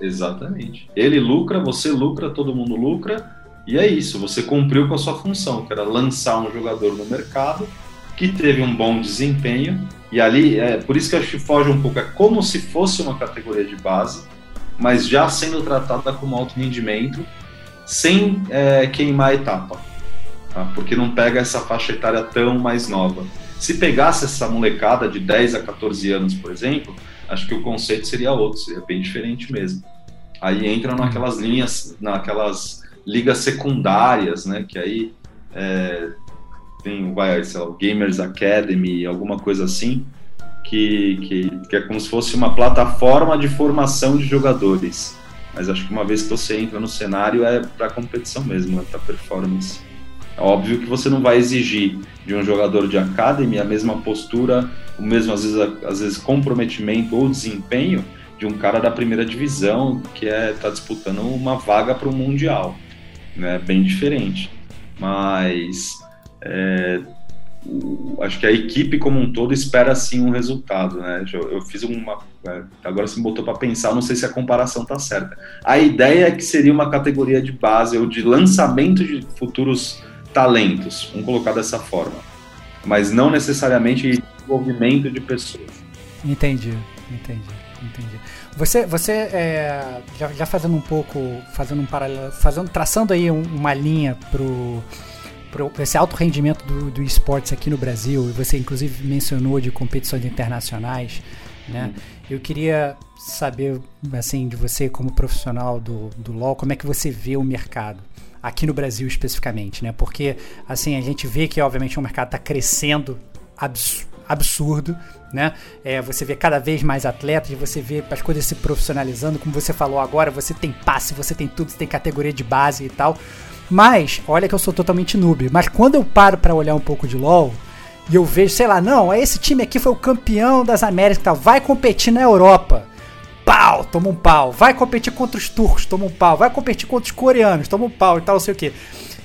Exatamente. Ele lucra, você lucra, todo mundo lucra. E é isso, você cumpriu com a sua função, que era lançar um jogador no mercado que teve um bom desempenho E ali, é por isso que acho que foge um pouco, é como se fosse uma categoria de base, mas já sendo tratada como alto rendimento, sem é, queimar a etapa, tá? porque não pega essa faixa etária tão mais nova. Se pegasse essa molecada de 10 a 14 anos, por exemplo, acho que o conceito seria outro, seria bem diferente mesmo. Aí entram naquelas linhas, naquelas ligas secundárias, né? Que aí é, tem vai, sei lá, o Gamers Academy, alguma coisa assim, que, que, que, é como se fosse uma plataforma de formação de jogadores. Mas acho que uma vez que você entra no cenário é para competição mesmo, é para performance. É óbvio que você não vai exigir de um jogador de academy a mesma postura, o mesmo às vezes, às vezes comprometimento ou desempenho de um cara da primeira divisão que é tá disputando uma vaga para o mundial, né? Bem diferente, mas é, acho que a equipe como um todo espera sim um resultado, né? Eu, eu fiz uma é, agora você me botou para pensar, não sei se a comparação tá certa. A ideia é que seria uma categoria de base ou de lançamento de futuros talentos, vamos colocar dessa forma, mas não necessariamente desenvolvimento de pessoas. Entendi, entendi, entendi. Você, você é, já, já, fazendo um pouco, fazendo um paralelo, fazendo, traçando aí um, uma linha pro, pro esse alto rendimento do, do esportes aqui no Brasil, e você inclusive mencionou de competições internacionais, né? Hum. Eu queria saber, assim, de você como profissional do, do LoL, como é que você vê o mercado? aqui no Brasil especificamente, né? Porque assim a gente vê que obviamente o mercado está crescendo absurdo, né? É, você vê cada vez mais atletas, você vê as coisas se profissionalizando, como você falou agora, você tem passe, você tem tudo, você tem categoria de base e tal. Mas, olha que eu sou totalmente noob, mas quando eu paro para olhar um pouco de LoL, e eu vejo, sei lá, não, esse time aqui foi o campeão das Américas tal, vai competir na Europa pau, toma um pau. Vai competir contra os turcos, toma um pau. Vai competir contra os coreanos, toma um pau e tal, não sei o que.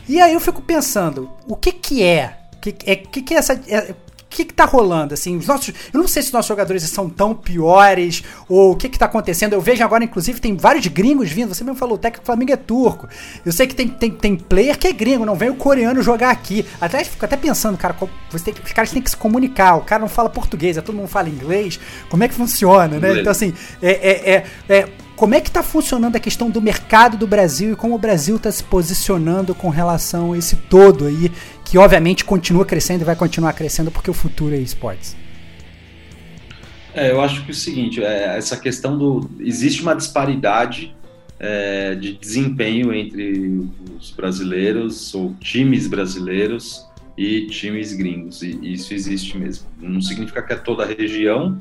E aí eu fico pensando, o que que é? Que, é, que, que é essa. É, que, que tá rolando? Assim, os nossos, eu não sei se os nossos jogadores são tão piores ou o que que tá acontecendo. Eu vejo agora, inclusive, tem vários gringos vindo. Você mesmo falou, o técnico do Flamengo é turco. Eu sei que tem, tem, tem player que é gringo, não vem o coreano jogar aqui. Até fico até pensando, cara, você tem, os caras têm que se comunicar. O cara não fala português, é, todo mundo fala inglês. Como é que funciona, né? Então, assim, é, é, é, é como é que está funcionando a questão do mercado do Brasil e como o Brasil está se posicionando com relação a esse todo aí, que obviamente continua crescendo e vai continuar crescendo porque o futuro é esportes? É, eu acho que é o seguinte, é, essa questão do. Existe uma disparidade é, de desempenho entre os brasileiros ou times brasileiros e times gringos, e isso existe mesmo. Não significa que é toda a região,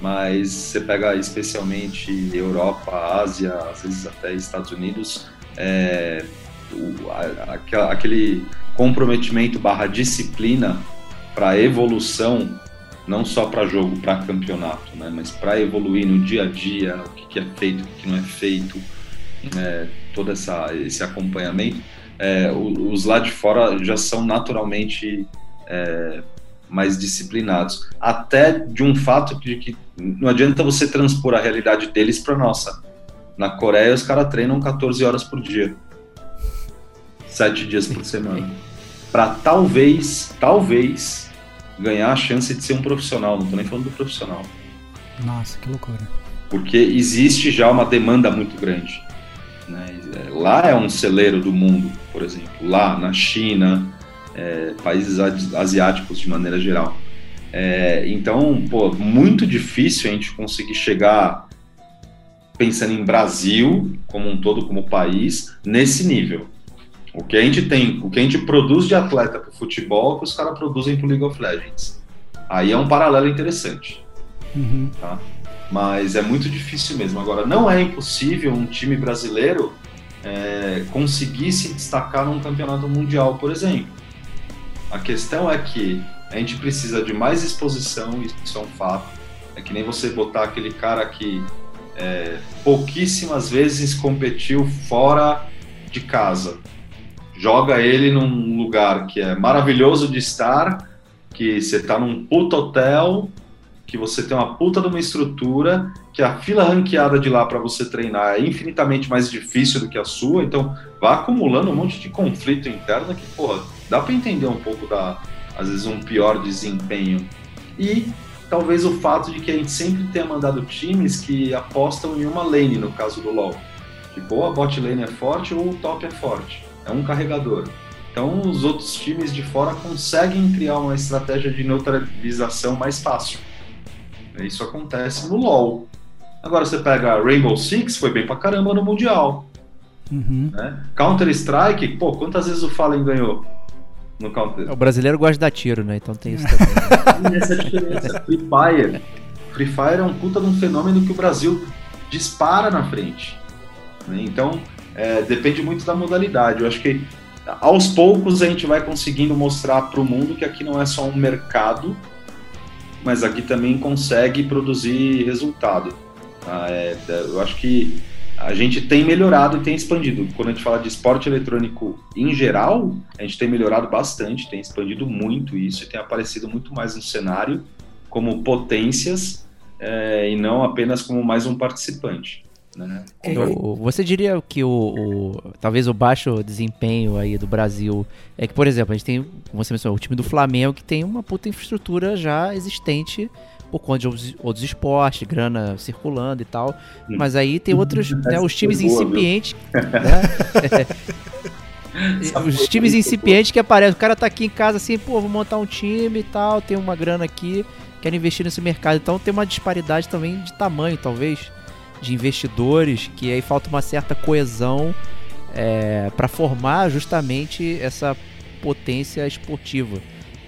mas você pega especialmente Europa, Ásia, às vezes até Estados Unidos, é, o, a, aquele comprometimento barra disciplina para evolução, não só para jogo, para campeonato, né, mas para evoluir no dia a dia, o que, que, é feito, o que não é feito, é, todo essa, esse acompanhamento, é, os lá de fora já são naturalmente é, mais disciplinados. Até de um fato de que não adianta você transpor a realidade deles para nossa. Na Coreia, os caras treinam 14 horas por dia, sete dias por semana, para talvez, talvez ganhar a chance de ser um profissional. Não estou nem falando do profissional. Nossa, que loucura. Porque existe já uma demanda muito grande. Né? Lá é um celeiro do mundo, por exemplo. Lá na China, é, países asiáticos de maneira geral. É, então, pô, muito difícil a gente conseguir chegar pensando em Brasil como um todo, como país, nesse nível. O que a gente tem, o que a gente produz de atleta para o futebol, é que os caras produzem para o League of Legends. Aí é um paralelo interessante. Uhum. Tá? Mas é muito difícil mesmo. Agora, não é impossível um time brasileiro é, conseguir se destacar num campeonato mundial, por exemplo. A questão é que a gente precisa de mais exposição, isso é um fato. É que nem você botar aquele cara que é, pouquíssimas vezes competiu fora de casa. Joga ele num lugar que é maravilhoso de estar, que você está num puto hotel, que você tem uma puta de uma estrutura, que a fila ranqueada de lá para você treinar é infinitamente mais difícil do que a sua, então vai acumulando um monte de conflito interno que, porra, dá para entender um pouco da, às vezes, um pior desempenho. E talvez o fato de que a gente sempre tenha mandado times que apostam em uma lane, no caso do LoL. Tipo, ou a bot lane é forte ou o top é forte. É um carregador. Então, os outros times de fora conseguem criar uma estratégia de neutralização mais fácil. Isso acontece no LoL. Agora você pega Rainbow Six, foi bem pra caramba no Mundial. Uhum. Né? Counter-Strike, pô, quantas vezes o Fallen ganhou no Counter? O brasileiro gosta de dar tiro, né? Então tem isso também. Essa é a diferença. Free Fire. Free Fire é um puta de um fenômeno que o Brasil dispara na frente. né? Então, é, depende muito da modalidade. Eu acho que aos poucos a gente vai conseguindo mostrar para o mundo que aqui não é só um mercado, mas aqui também consegue produzir resultado. tá? É, eu acho que a gente tem melhorado e tem expandido. Quando a gente fala de esporte eletrônico em geral, a gente tem melhorado bastante, tem expandido muito isso e tem aparecido muito mais no cenário como potências é, e não apenas como mais um participante. Né? O- Você diria que o, o- talvez o baixo desempenho aí do Brasil é que, por exemplo, a gente tem, como você mencionou, o time do Flamengo que tem uma puta infraestrutura já existente por conta de outros, esportes, grana circulando e tal. Hum. Mas aí tem outros, né, os times incipientes, né? os times incipientes que aparecem. O cara tá aqui em casa assim, pô, vou montar um time e tal, tem uma grana aqui, quero investir nesse mercado. Então tem uma disparidade também de tamanho, talvez, de investidores, que aí falta uma certa coesão é, para formar justamente essa potência esportiva,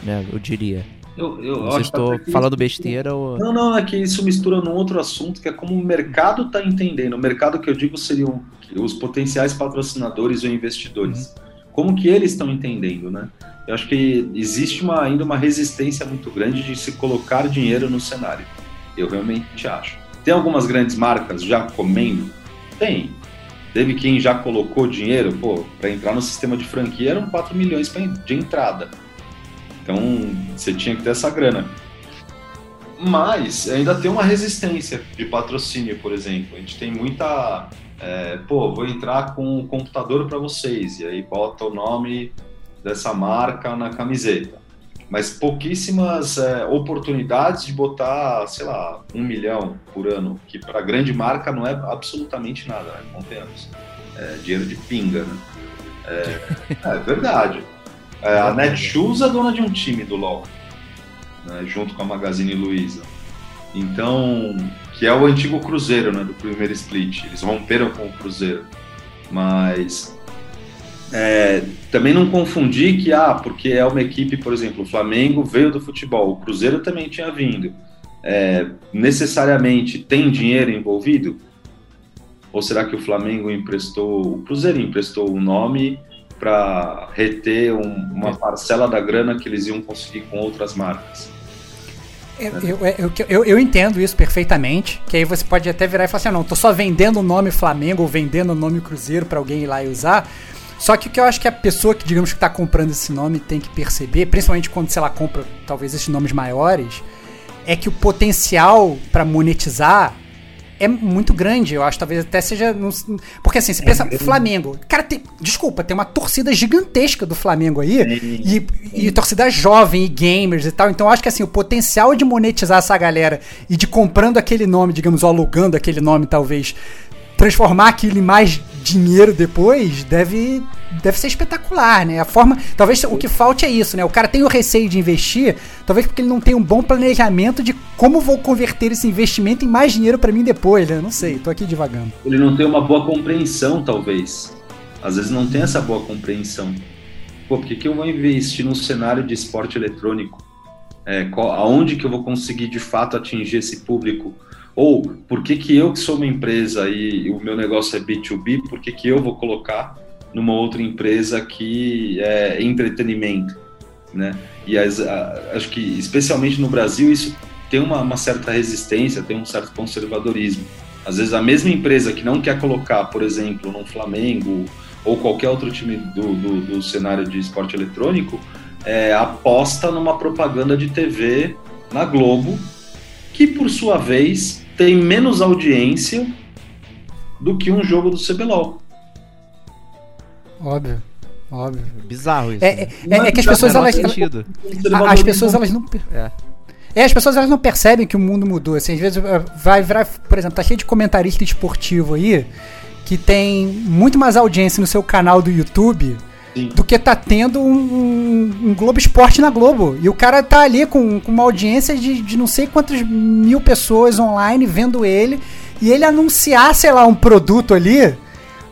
né? Eu diria. Eu, eu Não sei acho se estou que falando isso- besteira ou. Não, não, é que isso mistura num outro assunto que é como o mercado está entendendo. O mercado que eu digo seriam os potenciais patrocinadores ou investidores. Como que eles estão entendendo, né? Eu acho que existe uma, ainda uma resistência muito grande de se colocar dinheiro no cenário. Eu realmente acho. Tem algumas grandes marcas já comendo? Tem. Teve quem já colocou dinheiro, pô, para entrar no sistema de franquia eram 4 milhões de entrada. Então você tinha que ter essa grana. Mas ainda tem uma resistência de patrocínio, por exemplo. A gente tem muita. é, pô, vou entrar com um computador para vocês, e aí bota o nome dessa marca na camiseta. Mas pouquíssimas é, oportunidades de botar, sei lá, um milhão por ano, que para grande marca não é absolutamente nada, né? Convenhamos. É dinheiro de pinga, né? É, é verdade. É, a Netshoes é dona de um time do LoL, né, junto com a Magazine Luiza. Então, que é o antigo Cruzeiro, né, do primeiro split. Eles romperam com o Cruzeiro. Mas é, também não confundir que, ah, porque é uma equipe, por exemplo, o Flamengo veio do futebol, o Cruzeiro também tinha vindo. É, necessariamente tem dinheiro envolvido? Ou será que o Flamengo emprestou, o Cruzeiro emprestou o nome para reter um- uma parcela da grana que eles iam conseguir com outras marcas? Eu, eu, eu, eu- eu entendo isso perfeitamente, que aí você pode até virar e falar assim, ah, não, tô só vendendo o nome Flamengo ou vendendo o nome Cruzeiro pra alguém ir lá e usar. Só que o que eu acho que a pessoa que, digamos, que tá comprando esse nome tem que perceber, principalmente quando, sei lá, compra talvez esses nomes maiores, é que o potencial pra monetizar é muito grande. Eu acho talvez até seja. Porque assim, você pensa, Flamengo. Cara, tem, desculpa, tem uma torcida gigantesca do Flamengo aí. E, e torcida jovem e gamers e tal. Então eu acho que assim, o potencial de monetizar essa galera e de comprando aquele nome, digamos, ou alugando aquele nome, talvez, transformar aquilo em mais dinheiro depois, deve, deve ser espetacular, né? A forma. Talvez o que falte é isso, né? O cara tem o receio de investir, talvez porque ele não tem um bom planejamento de como vou converter esse investimento em mais dinheiro pra mim depois, né? Não sei, tô aqui divagando. Ele não tem uma boa compreensão, talvez. Às vezes não tem essa boa compreensão. Pô, por que, que eu vou investir num cenário de esporte eletrônico? É, qual- aonde que eu vou conseguir de fato atingir esse público? Ou por que, que eu, que sou uma empresa e o meu negócio é B2B, por que, que eu vou colocar numa outra empresa que é entretenimento? Né? E as- a- acho que, especialmente no Brasil, isso tem uma, uma certa resistência, tem um certo conservadorismo. Às vezes a mesma empresa que não quer colocar, por exemplo, no Flamengo ou qualquer outro time do, do, do cenário de esporte eletrônico, é, aposta numa propaganda de TV na Globo, que por sua vez tem menos audiência do que um jogo do CBLOL. Óbvio, óbvio. Bizarro isso. É, né? é, é- é que as pessoas, Não elas. faz sentido. a- As pessoas, elas não. É. É, as pessoas elas não percebem que o mundo mudou. Assim, às vezes eh, vai virar, por exemplo, tá cheio de comentarista esportivo aí que tem muito mais audiência no seu canal do YouTube Sim. do que tá tendo um, um, um, Globo Esporte na Globo. E o cara tá ali com, com uma audiência de, de não sei quantas mil pessoas online vendo ele. E ele anunciar, sei lá, um produto ali.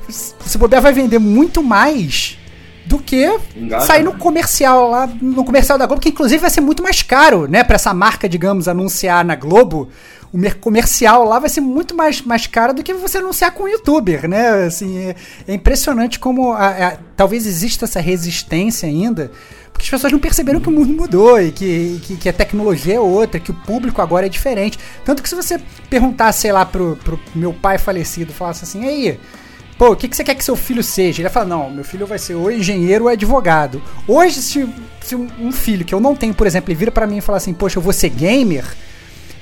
Se puder, vai vender muito mais do que Engada, sair no comercial lá, no comercial da Globo, que inclusive vai ser muito mais caro, né, para essa marca, digamos, anunciar na Globo. O comercial lá vai ser muito mais, mais caro do que você anunciar com o youtuber, né? Assim, é, é impressionante como a, a, talvez exista essa resistência ainda, porque as pessoas não perceberam que o mundo mudou e que, que, que, a tecnologia é outra, que o público agora é diferente. Tanto que se você perguntar, sei lá, pro, pro meu pai falecido, falasse assim, aí, pô, o que, que você quer que seu filho seja? Ele vai falar, não, meu filho vai ser ou engenheiro ou advogado. Hoje, se, se um filho que eu não tenho, por exemplo, ele vira para mim e fala assim, poxa, eu vou ser gamer,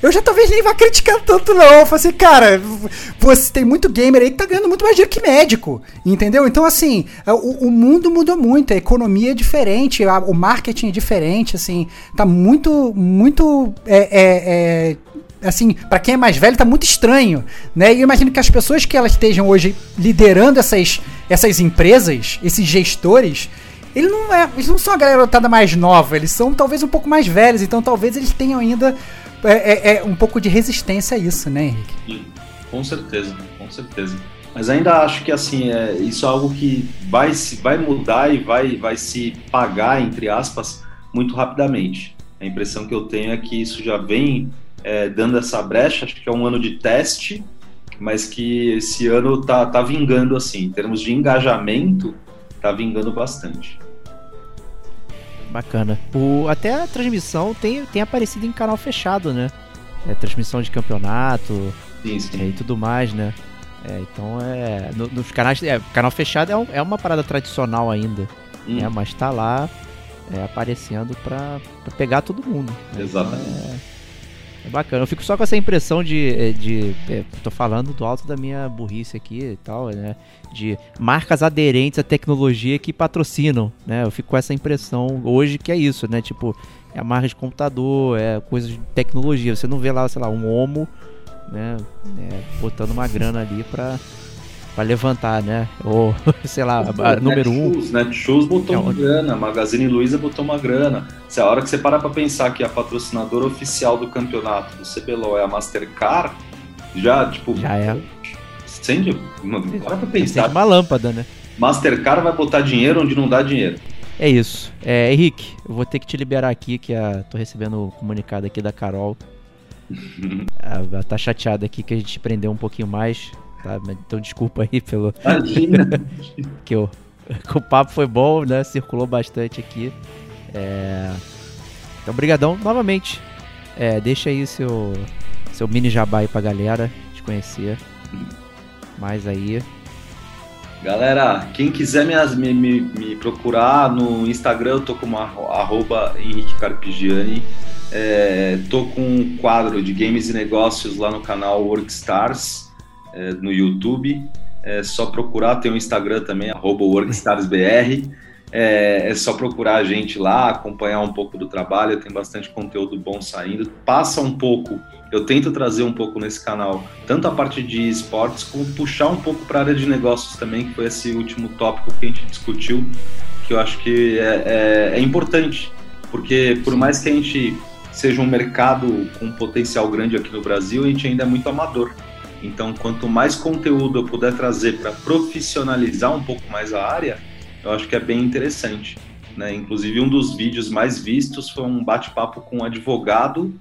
eu já talvez nem vá criticar tanto, não. Eu falei assim, cara, você tem muito gamer aí que tá ganhando muito mais dinheiro que médico. Entendeu? Então, assim, é, o, o mundo mudou muito, a economia é diferente, a, o marketing é diferente, assim, tá muito, muito. É, é, é assim, para quem é mais velho, tá muito estranho, né? E eu imagino que as pessoas que elas estejam hoje liderando essas, essas empresas, esses gestores, eles não, é, eles não são a garotada mais nova, eles são talvez um pouco mais velhos, então talvez eles tenham ainda é, é, é um pouco de resistência a isso, né, Henrique? Sim, com certeza, com certeza. Mas ainda acho que assim, é, isso é algo que vai, se, vai mudar e vai, vai se pagar, entre aspas, muito rapidamente. A impressão que eu tenho é que isso já vem é, dando essa brecha, acho que é um ano de teste, mas que esse ano tá, tá vingando assim, em termos de engajamento, tá vingando bastante. Bacana. O, até a transmissão tem, tem aparecido em canal fechado, né? É, transmissão de campeonato sim, sim. É, e tudo mais, né? É, então é. No, nos canais. É, canal fechado é, um, é uma parada tradicional ainda. Hum. É, mas tá lá é, aparecendo pra, pra pegar todo mundo. Né? Exatamente. Então, é, bacana. Eu fico só com essa impressão de. Eh, de, de é, tô falando do alto da minha burrice aqui e tal, né? De marcas aderentes à tecnologia que patrocinam, né? Eu fico com essa impressão hoje que é isso, né? Tipo, é a marca de computador, é coisa de tecnologia. Você não vê lá, sei lá, um homo, né? É, botando uma grana ali pra para levantar, né? Ou, sei lá, número Netshoes, um. Netshoes botou é, uma grana, Magazine Luiza botou uma grana. Se a hora que você para para pensar que a patrocinadora oficial do campeonato do CBLOL é a Mastercard, já, tipo... Já é. Sente, para pra pensar. uma lâmpada, né? Mastercard vai botar dinheiro onde não dá dinheiro. É isso. É, Henrique, eu vou ter que te liberar aqui, que a, tô recebendo o comunicado aqui da Carol. ela tá chateada aqui que a gente prendeu um pouquinho mais tá? Então desculpa aí pelo. que o, o papo foi bom, né? Circulou bastante aqui. É... Então, brigadão novamente. É, deixa aí seu, seu mini jabá aí pra galera te conhecer. Mais aí. Galera, quem quiser me, me, me, procurar no Instagram, eu tô como arroba Henrique Carpigiani. É, tô com um quadro de games e negócios lá no canal Workstars é, no YouTube. É só procurar, tem o Instagram também, WorkstarsBR. É, é, só procurar a gente lá, acompanhar um pouco do trabalho, tem bastante conteúdo bom saindo. Passa um pouco, eu tento trazer um pouco nesse canal, tanto a parte de esportes, como puxar um pouco para a área de negócios também, que foi esse último tópico que a gente discutiu, que eu acho que é, é, é importante, porque por mais que a gente seja um mercado com um potencial grande aqui no Brasil, a gente ainda é muito amador. Então, quanto mais conteúdo eu puder trazer para profissionalizar um pouco mais a área, eu acho que é bem interessante. Né? Inclusive, um dos vídeos mais vistos foi um bate-papo com um advogado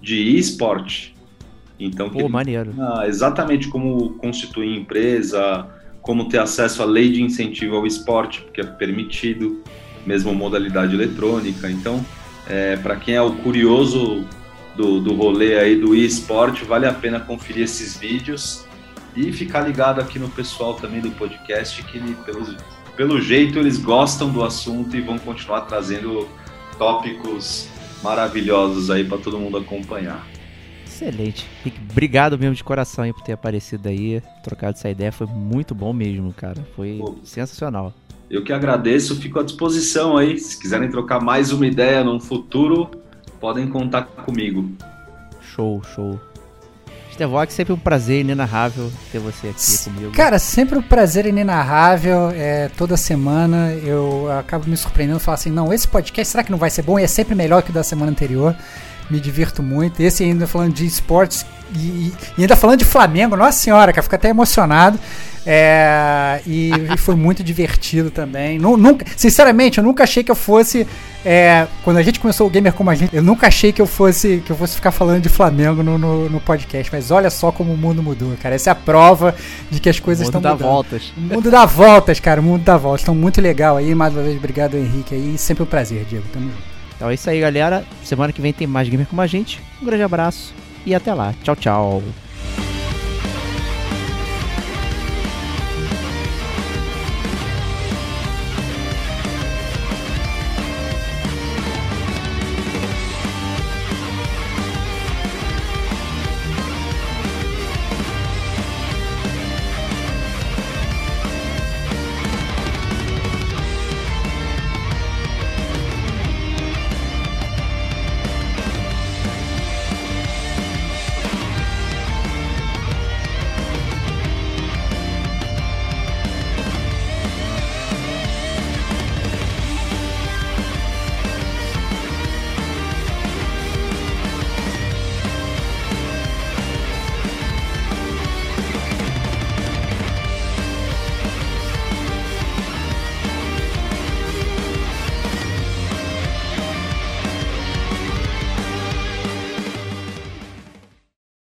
de esporte. Então, Pô, maneiro. Exatamente como constituir empresa, como ter acesso à lei de incentivo ao esporte, porque é permitido, mesmo modalidade eletrônica. Então, é, para quem é o curioso do, do rolê aí do eSport, vale a pena conferir esses vídeos e ficar ligado aqui no pessoal também do podcast, que pelo, pelo jeito eles gostam do assunto e vão continuar trazendo tópicos maravilhosos aí para todo mundo acompanhar. Excelente. Obrigado mesmo de coração aí por ter aparecido aí, trocado essa ideia, foi muito bom mesmo, cara. Foi Pô, sensacional. Eu que agradeço, fico à disposição aí. Se quiserem trocar mais uma ideia num futuro, podem contar comigo. Show, show. Stevox, sempre um prazer inenarrável ter você aqui comigo. Cara, sempre um prazer inenarrável. É, toda semana eu acabo me surpreendendo e falo assim: não, esse podcast será que não vai ser bom? E é sempre melhor que o da semana anterior. Me divirto muito. Esse ainda falando de esportes e, e ainda falando de Flamengo, nossa senhora, cara, fica até emocionado. É, e, e, foi muito divertido também. Nunca, sinceramente, eu nunca achei que eu fosse. É, quando a gente começou o Gamer como a gente, eu nunca achei que eu fosse que eu fosse ficar falando de Flamengo no, no, no podcast. Mas olha só como o mundo mudou, cara. Essa é a prova de que as coisas estão mudando. O mundo dá voltas. O mundo dá voltas, cara. O mundo dá voltas. Estão muito legal aí. Mais uma vez, obrigado, Henrique. Aí sempre um prazer, Diego. Tamo junto. Então é isso aí, galera. Semana que vem tem mais Gamer como a gente. Um grande abraço e até lá. Tchau, tchau.